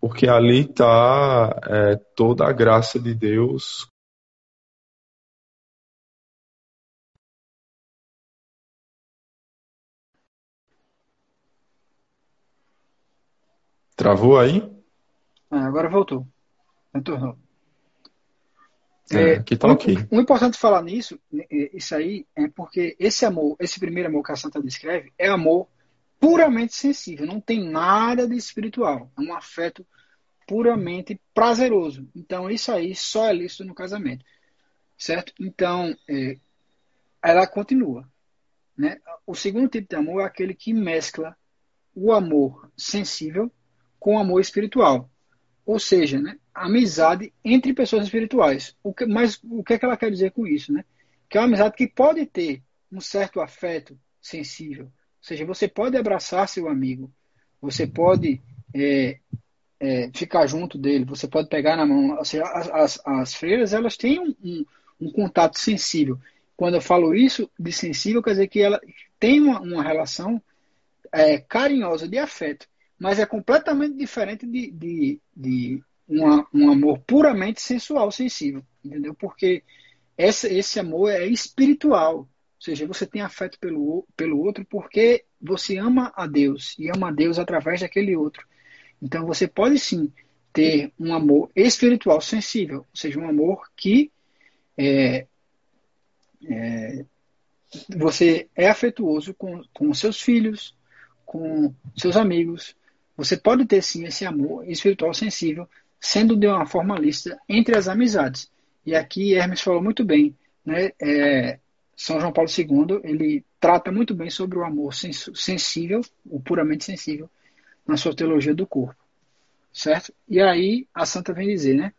Porque ali está é, toda a graça de Deus Travou aí? Ah, agora voltou. Retornou. É, aqui tá ok. O, o importante falar nisso, é, isso aí, é porque esse amor, esse primeiro amor que a Santa descreve, é amor puramente sensível, não tem nada de espiritual. É um afeto puramente prazeroso. Então, isso aí só é lícito no casamento. Certo? Então, é, ela continua. Né? O segundo tipo de amor é aquele que mescla o amor sensível com amor espiritual. Ou seja, né, amizade entre pessoas espirituais. O que, mas o que, é que ela quer dizer com isso? Né? Que é uma amizade que pode ter um certo afeto sensível. Seja, você pode abraçar seu amigo, você pode é, é, ficar junto dele, você pode pegar na mão. Seja, as, as, as freiras elas têm um, um, um, contato sensível. Quando eu falo isso de sensível, quer dizer que ela tem uma, uma relação é, carinhosa de afeto mas é completamente diferente de, de, de uma, um amor puramente sensual, sensível, entendeu? Porque esse, esse amor é espiritual, ou seja, você tem afeto pelo, pelo outro porque você ama a Deus e ama a Deus através daquele outro. Então você pode sim ter um amor espiritual sensível, ou seja, um amor que é, é, você é afetuoso com, com seus filhos, com seus amigos, você pode ter sim esse amor espiritual sensível, sendo de uma forma lícita entre as amizades. E aqui Hermes falou muito bem, né? É, São João Paulo II ele trata muito bem sobre o amor sensível, o puramente sensível, na sua teologia do corpo, certo? E aí a Santa vem dizer, né?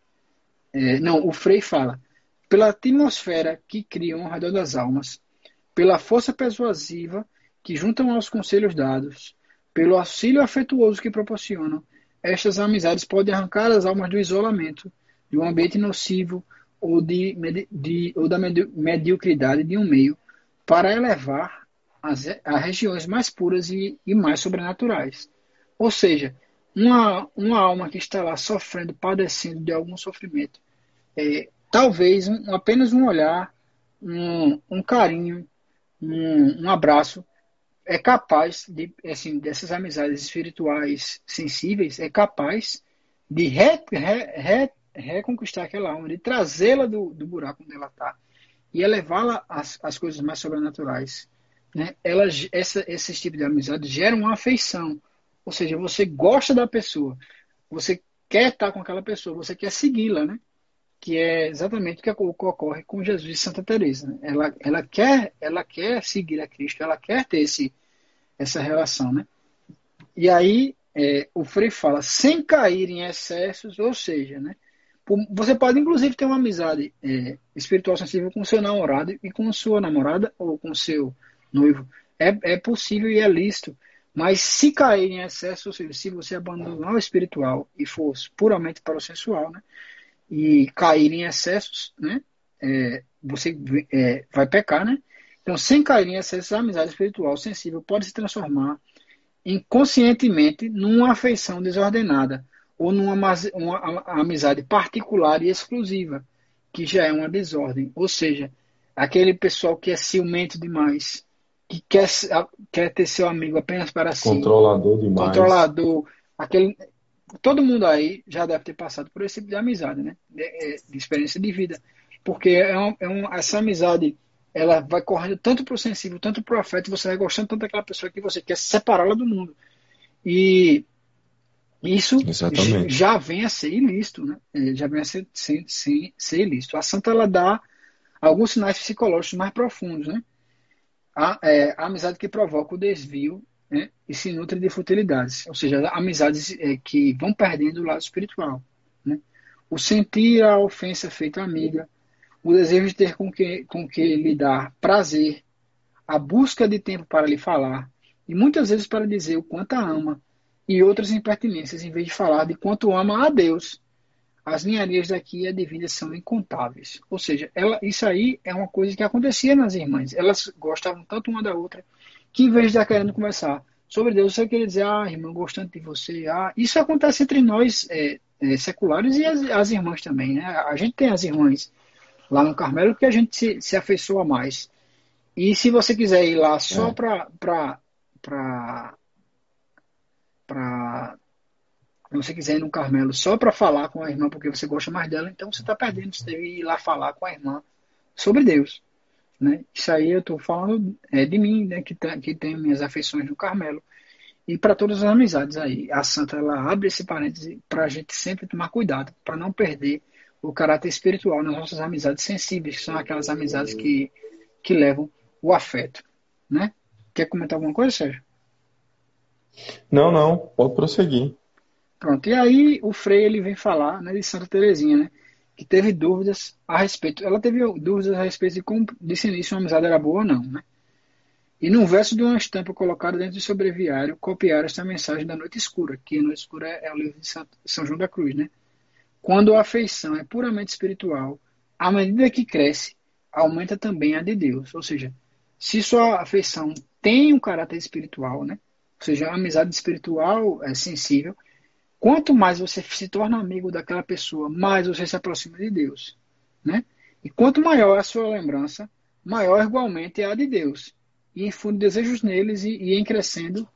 É, não, o Frei fala, pela atmosfera que criam ao redor das almas, pela força persuasiva que juntam aos conselhos dados, pelo auxílio afetuoso que proporcionam, estas amizades podem arrancar as almas do isolamento, de um ambiente nocivo ou, de, de, ou da mediocridade de um meio, para elevar as, a regiões mais puras e, e mais sobrenaturais. Ou seja, uma, uma alma que está lá sofrendo, padecendo de algum sofrimento, é, talvez um, apenas um olhar, um, um carinho, um, um, abraço é capaz de, assim, dessas amizades espirituais sensíveis, é capaz de re, re, re, reconquistar aquela alma, de trazê-la do, do buraco onde ela está e elevá-la às, às coisas mais sobrenaturais. Né? Ela, essa, esse tipo de amizade gera uma afeição, ou seja, você gosta da pessoa, você quer estar com aquela pessoa, você quer segui-la, né? Que é exatamente o que ocorre com Jesus e Santa Teresa. Né? Ela, ela quer, ela quer seguir a Cristo, ela quer ter esse, essa relação, né? E aí é, o Frei fala sem cair em excessos, ou seja, né? Você pode inclusive ter uma amizade é, espiritual sensível com seu namorado e com sua namorada ou com seu noivo. É, é possível e é lícito. Mas se cair em excesso, ou seja, se você abandonar o espiritual e for puramente para o sensual, né, e cair em excessos, né, é, você é, vai pecar, né? Então, sem cair em excessos, a amizade espiritual sensível pode se transformar inconscientemente numa afeição desordenada ou numa uma, amizade particular e exclusiva, que já é uma desordem. Ou seja, aquele pessoal que é ciumento demais, que quer, quer ter seu amigo apenas para si. Controlador demais. Controlador. Aquele, todo mundo aí já deve ter passado por esse tipo de amizade, né? De, é, de experiência de vida. Porque é, um, é um, essa amizade ela vai correndo tanto para o sensível, tanto para o afeto, você vai gostando tanto daquela pessoa que você quer separá-la do mundo. E isso Exatamente. já vem a ser ilícito, né? É, já vem a ser, ser, ser, ser ilícito. A santa ela dá alguns sinais psicológicos mais profundos, né? a, é, a amizade que provoca o desvio né, e se nutre de futilidades, ou seja, amizades é, que vão perdendo o lado espiritual. Né? O sentir a ofensa feita amiga, o desejo de ter com que, com que lhe dar prazer, a busca de tempo para lhe falar, e muitas vezes para dizer o quanto a ama, e outras impertinências, em vez de falar de quanto ama a Deus as ninharias daqui adivinhas são incontáveis. Ou seja, ela, isso aí é uma coisa que acontecia nas irmãs. Elas gostavam tanto uma da outra que, em vez de estar querendo conversar sobre Deus, você queria dizer, ah, irmã, gostando de você. Ah, isso acontece entre nós é, é, seculares e as, as, irmãs também. Né? A gente tem as irmãs lá no Carmelo que a gente se, se afeiçoa mais. E se você quiser ir lá só é. para para você quiser ir no Carmelo só para falar com a irmã porque você gosta mais dela, então você está perdendo. Você deve ir lá falar com a irmã sobre Deus. Né? Isso aí eu estou falando é, de mim, né, que, tá, que tenho minhas afeições no Carmelo. E para todas as amizades aí. A Santa ela abre esse parêntese para a gente sempre tomar cuidado, para não perder o caráter espiritual nas nossas amizades sensíveis, que são aquelas amizades que, que levam o afeto. Né? Quer comentar alguma coisa, Sérgio? Não, não, pode prosseguir. Pronto, e aí o Frei ele vem falar né, de Santa Terezinha, né, que teve dúvidas a respeito, ela teve dúvidas a respeito de como discernir se uma amizade era boa ou não, né? E num verso de uma estampa colocada dentro do sobreviário, copiaram esta mensagem da Noite Escura, que a Noite Escura é o livro de São João da Cruz, né? Quando a afeição é puramente espiritual, à medida que cresce, aumenta também a de Deus. Ou seja, se sua afeição tem um caráter espiritual, né? Ou seja, a amizade espiritual é sensível, Quanto mais você se torna amigo daquela pessoa, mais você se aproxima de Deus. Né? E quanto maior é a sua lembrança, maior igualmente é a de Deus. E infunde desejos neles e, e em crescendo,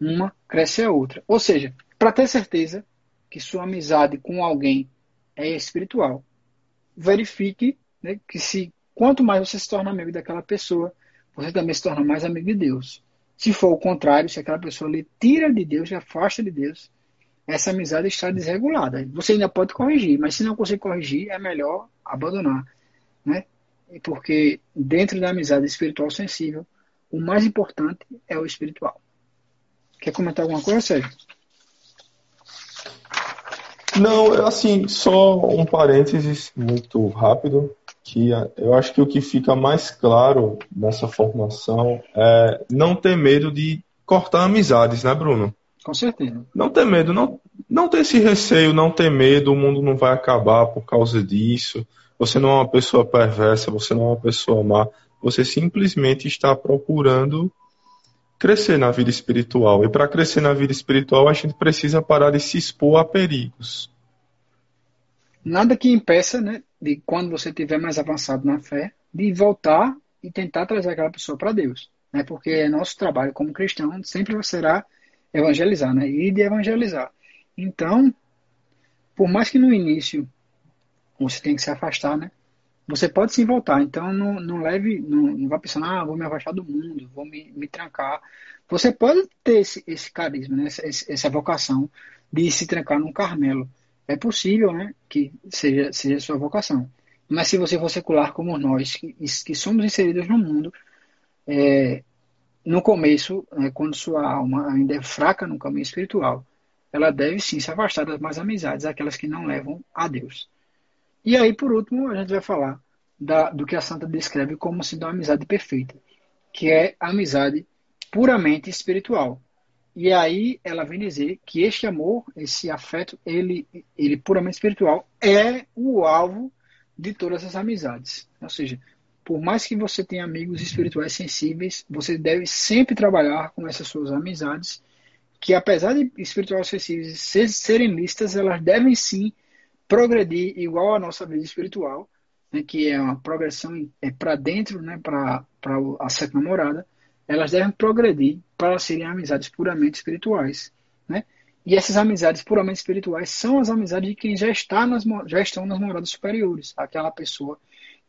uma cresce a outra. Ou seja, para ter certeza que sua amizade com alguém é espiritual, verifique né, que se quanto mais você se torna amigo daquela pessoa, você também se torna mais amigo de Deus. Se for o contrário, se aquela pessoa lhe tira de Deus, lhe afasta de Deus, essa amizade está desregulada. Você ainda pode corrigir, mas se não conseguir corrigir, é melhor abandonar. Né? Porque dentro da amizade espiritual sensível, o mais importante é o espiritual. Quer comentar alguma coisa, Sérgio? Não, assim, só um parênteses muito rápido, que eu acho que o que fica mais claro nessa formação é não ter medo de cortar amizades, né, Bruno? Com certeza. Não ter medo, não, não ter esse receio, não ter medo, o mundo não vai acabar por causa disso. Você não é uma pessoa perversa, você não é uma pessoa má. Você simplesmente está procurando crescer na vida espiritual. E para crescer na vida espiritual, a gente precisa parar de se expor a perigos. Nada que impeça, né, de quando você estiver mais avançado na fé, de voltar e tentar trazer aquela pessoa para Deus, né? Porque nosso trabalho como cristão sempre será evangelizar, né? E de evangelizar. Então, por mais que no início você tenha que se afastar, né? Você pode sim voltar. Então, não, não leve, não, não vá pensando, ah, vou me afastar do mundo, vou me, me trancar. Você pode ter esse, esse carisma, né? essa, essa vocação de se trancar num Carmelo. É possível, né? Que seja, seja sua vocação. Mas se você for secular como nós, que, que somos inseridos no mundo, é, no começo, é, quando sua alma ainda é fraca no caminho espiritual, ela deve sim se afastar das mais amizades, aquelas que não levam a Deus. E aí, por último, a gente vai falar da, do que a Santa descreve como sendo a amizade perfeita, que é a amizade puramente espiritual. E aí ela vem dizer que este amor, esse afeto, ele, ele puramente espiritual, é o alvo de todas as amizades. Ou seja, por mais que você tenha amigos espirituais sensíveis, você deve sempre trabalhar com essas suas amizades, que apesar de espirituais sensíveis serem listas, elas devem sim progredir igual a nossa vida espiritual, né, que é uma progressão é para dentro, né, para a sétima morada, elas devem progredir para serem amizades puramente espirituais, né? E essas amizades puramente espirituais são as amizades de quem já está nas já estão nas moradas superiores, aquela pessoa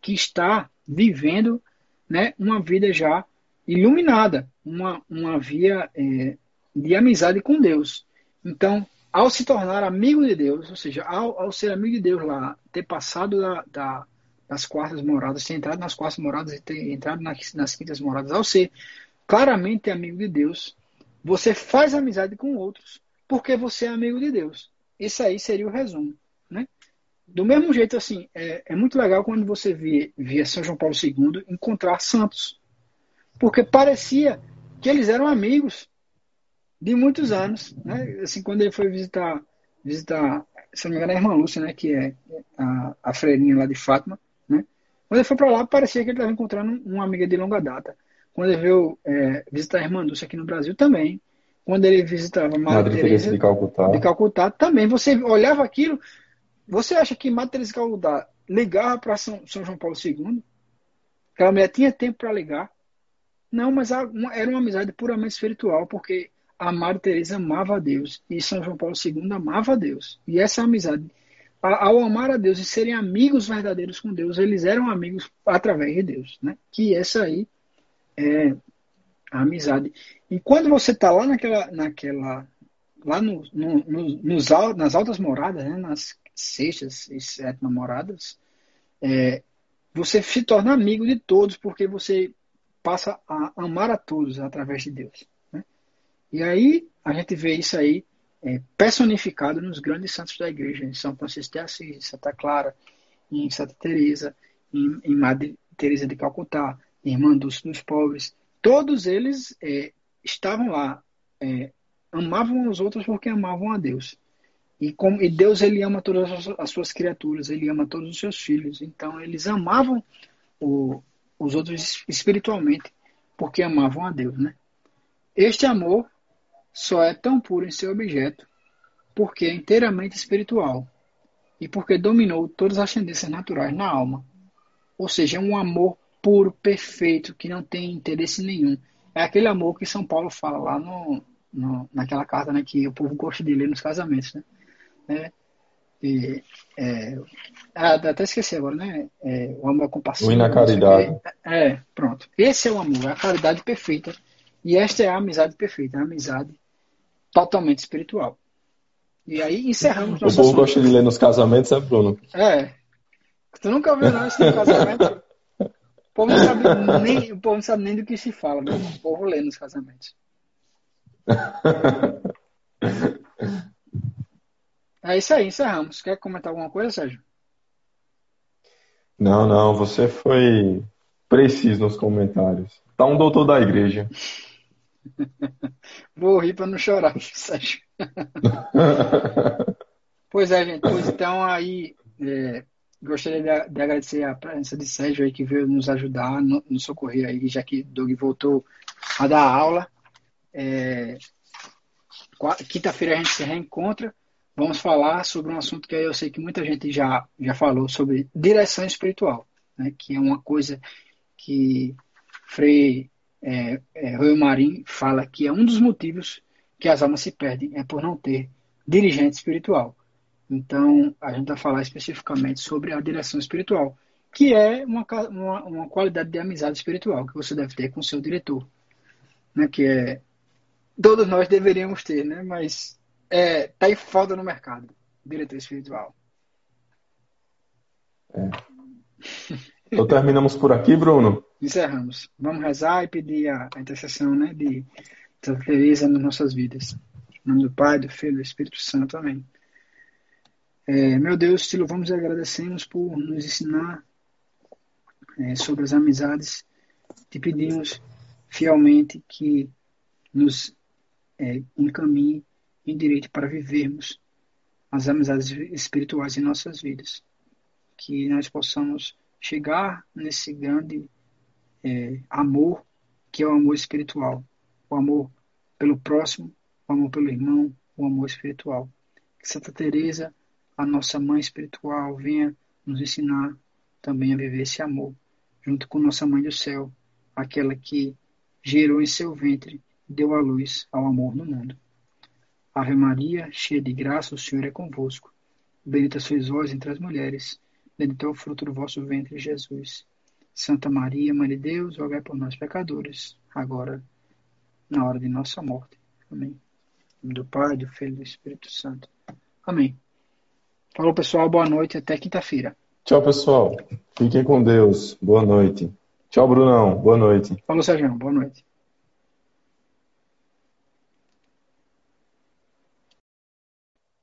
que está vivendo, né, uma vida já iluminada, uma uma via é, de amizade com Deus. Então, ao se tornar amigo de Deus, ou seja, ao, ao ser amigo de Deus lá, ter passado da, da, das quartas moradas, ter entrado nas quartas moradas e ter entrado nas, nas quintas moradas, ao ser claramente amigo de Deus, você faz amizade com outros porque você é amigo de Deus. Isso aí seria o resumo, né? Do mesmo jeito, assim, é, é muito legal quando você via, via São João Paulo II encontrar santos, porque parecia que eles eram amigos de muitos anos, né? Assim, quando ele foi visitar, visitar, se não me engano, a irmã Lúcia, né? Que é a, a freirinha lá de Fátima, né? Quando ele foi para lá, parecia que ele estava encontrando uma amiga de longa data. Quando ele veio é, visitar a irmã Lúcia aqui no Brasil também, quando ele visitava Madre, Teresa de Calcutá. de Calcutá, também você olhava aquilo, você acha que Madre Teresa de Calcutá ligava para São, São, João Paulo II? Aquela mulher tinha tempo para ligar? Não, mas era uma amizade puramente espiritual, porque a Madre Teresa amava a Deus e São João Paulo II amava a Deus. E essa amizade, ao amar a Deus e serem amigos verdadeiros com Deus, eles eram amigos através de Deus, né? Que essa aí é a amizade. E quando você está lá naquela, naquela lá no, no, no, nos, nas altas moradas, né, nas sextas e sétimas moradas, é, você se torna amigo de todos porque você passa a amar a todos através de Deus. Né? E aí a gente vê isso aí é, personificado nos grandes santos da igreja, em São Francisco de Assis, em Santa Clara, em Santa Teresa, em, em Madre Teresa de Calcutá, Irmã Dulce dos Pobres. Todos eles é, estavam lá, é, amavam os outros porque amavam a Deus. E, e Deus ele ama todas as suas criaturas, ele ama todos os seus filhos. Então eles amavam o, os outros espiritualmente porque amavam a Deus, né? Este amor só é tão puro em seu objeto porque é inteiramente espiritual e porque dominou todas as tendências naturais na alma. Ou seja, é um amor puro, perfeito, que não tem interesse nenhum. É aquele amor que São Paulo fala lá no, no naquela carta né, que o povo gosta de ler nos casamentos. Né? É, e, é, ah, até esqueci agora, né? É, o amor compassivo. O na caridade. É, é, pronto. Esse é o amor, é a caridade perfeita. E esta é a amizade perfeita, a amizade totalmente espiritual. E aí encerramos O povo assunto. gosta de ler nos casamentos, é, Bruno? É. Tu nunca viu não isso no casamento? *laughs* povo não sabe nem, o povo não sabe nem do que se fala, né? O povo lê nos casamentos. *laughs* É isso aí, encerramos. Quer comentar alguma coisa, Sérgio? Não, não, você foi preciso nos comentários. Tá um doutor da igreja. *laughs* Vou rir para não chorar, *laughs* Sérgio. pois é, gente. Pois então aí é, gostaria de, de, agradecer a presença de Sérgio aí que veio nos ajudar, no, nos socorrer aí, já que Doug voltou a dar aula. É, Quinta-feira a gente se reencontra. Vamos falar sobre um assunto que eu sei que muita gente já, já falou sobre direção espiritual, né, que é uma coisa que Frei é, é, Rui Marim fala que é um dos motivos que as almas se perdem, é por não ter dirigente espiritual. Então, a gente vai falar especificamente sobre a direção espiritual, que é uma, uma, uma qualidade de amizade espiritual que você deve ter com o seu diretor. Né, que é todos nós deveríamos ter, né? Mas é, tá em falta no mercado, diretor espiritual. É. Então terminamos por aqui, Bruno? Encerramos. Vamos rezar e pedir a, a intercessão né, de Santa Teresa nas nossas vidas. Em nome do Pai, do Filho e do Espírito Santo. Amém. É, meu Deus, te louvamos e agradecemos por nos ensinar é, sobre as amizades. Te pedimos fielmente que nos é, encaminhe em direito para vivermos as amizades espirituais em nossas vidas. Que nós possamos chegar nesse grande é, amor que é o amor espiritual, o amor pelo próximo, o amor pelo irmão, o amor espiritual. Que Santa Teresa a nossa mãe espiritual venha nos ensinar também a viver esse amor, junto com nossa mãe do céu, aquela que gerou em seu ventre e deu a luz ao amor no mundo. Ave Maria, cheia de graça, o Senhor é convosco. Bendita sois vós entre as mulheres, bendito é o fruto do vosso ventre, Jesus. Santa Maria, Mãe de Deus, rogai por nós pecadores, agora na hora de nossa morte. Amém. Do Pai, do Filho e do Espírito Santo. Amém. Falou, pessoal. Boa noite. Até quinta-feira. Tchau, pessoal. Fiquem com Deus. Boa noite. Tchau, Brunão. Boa noite. Falou, Sérgio. Boa noite.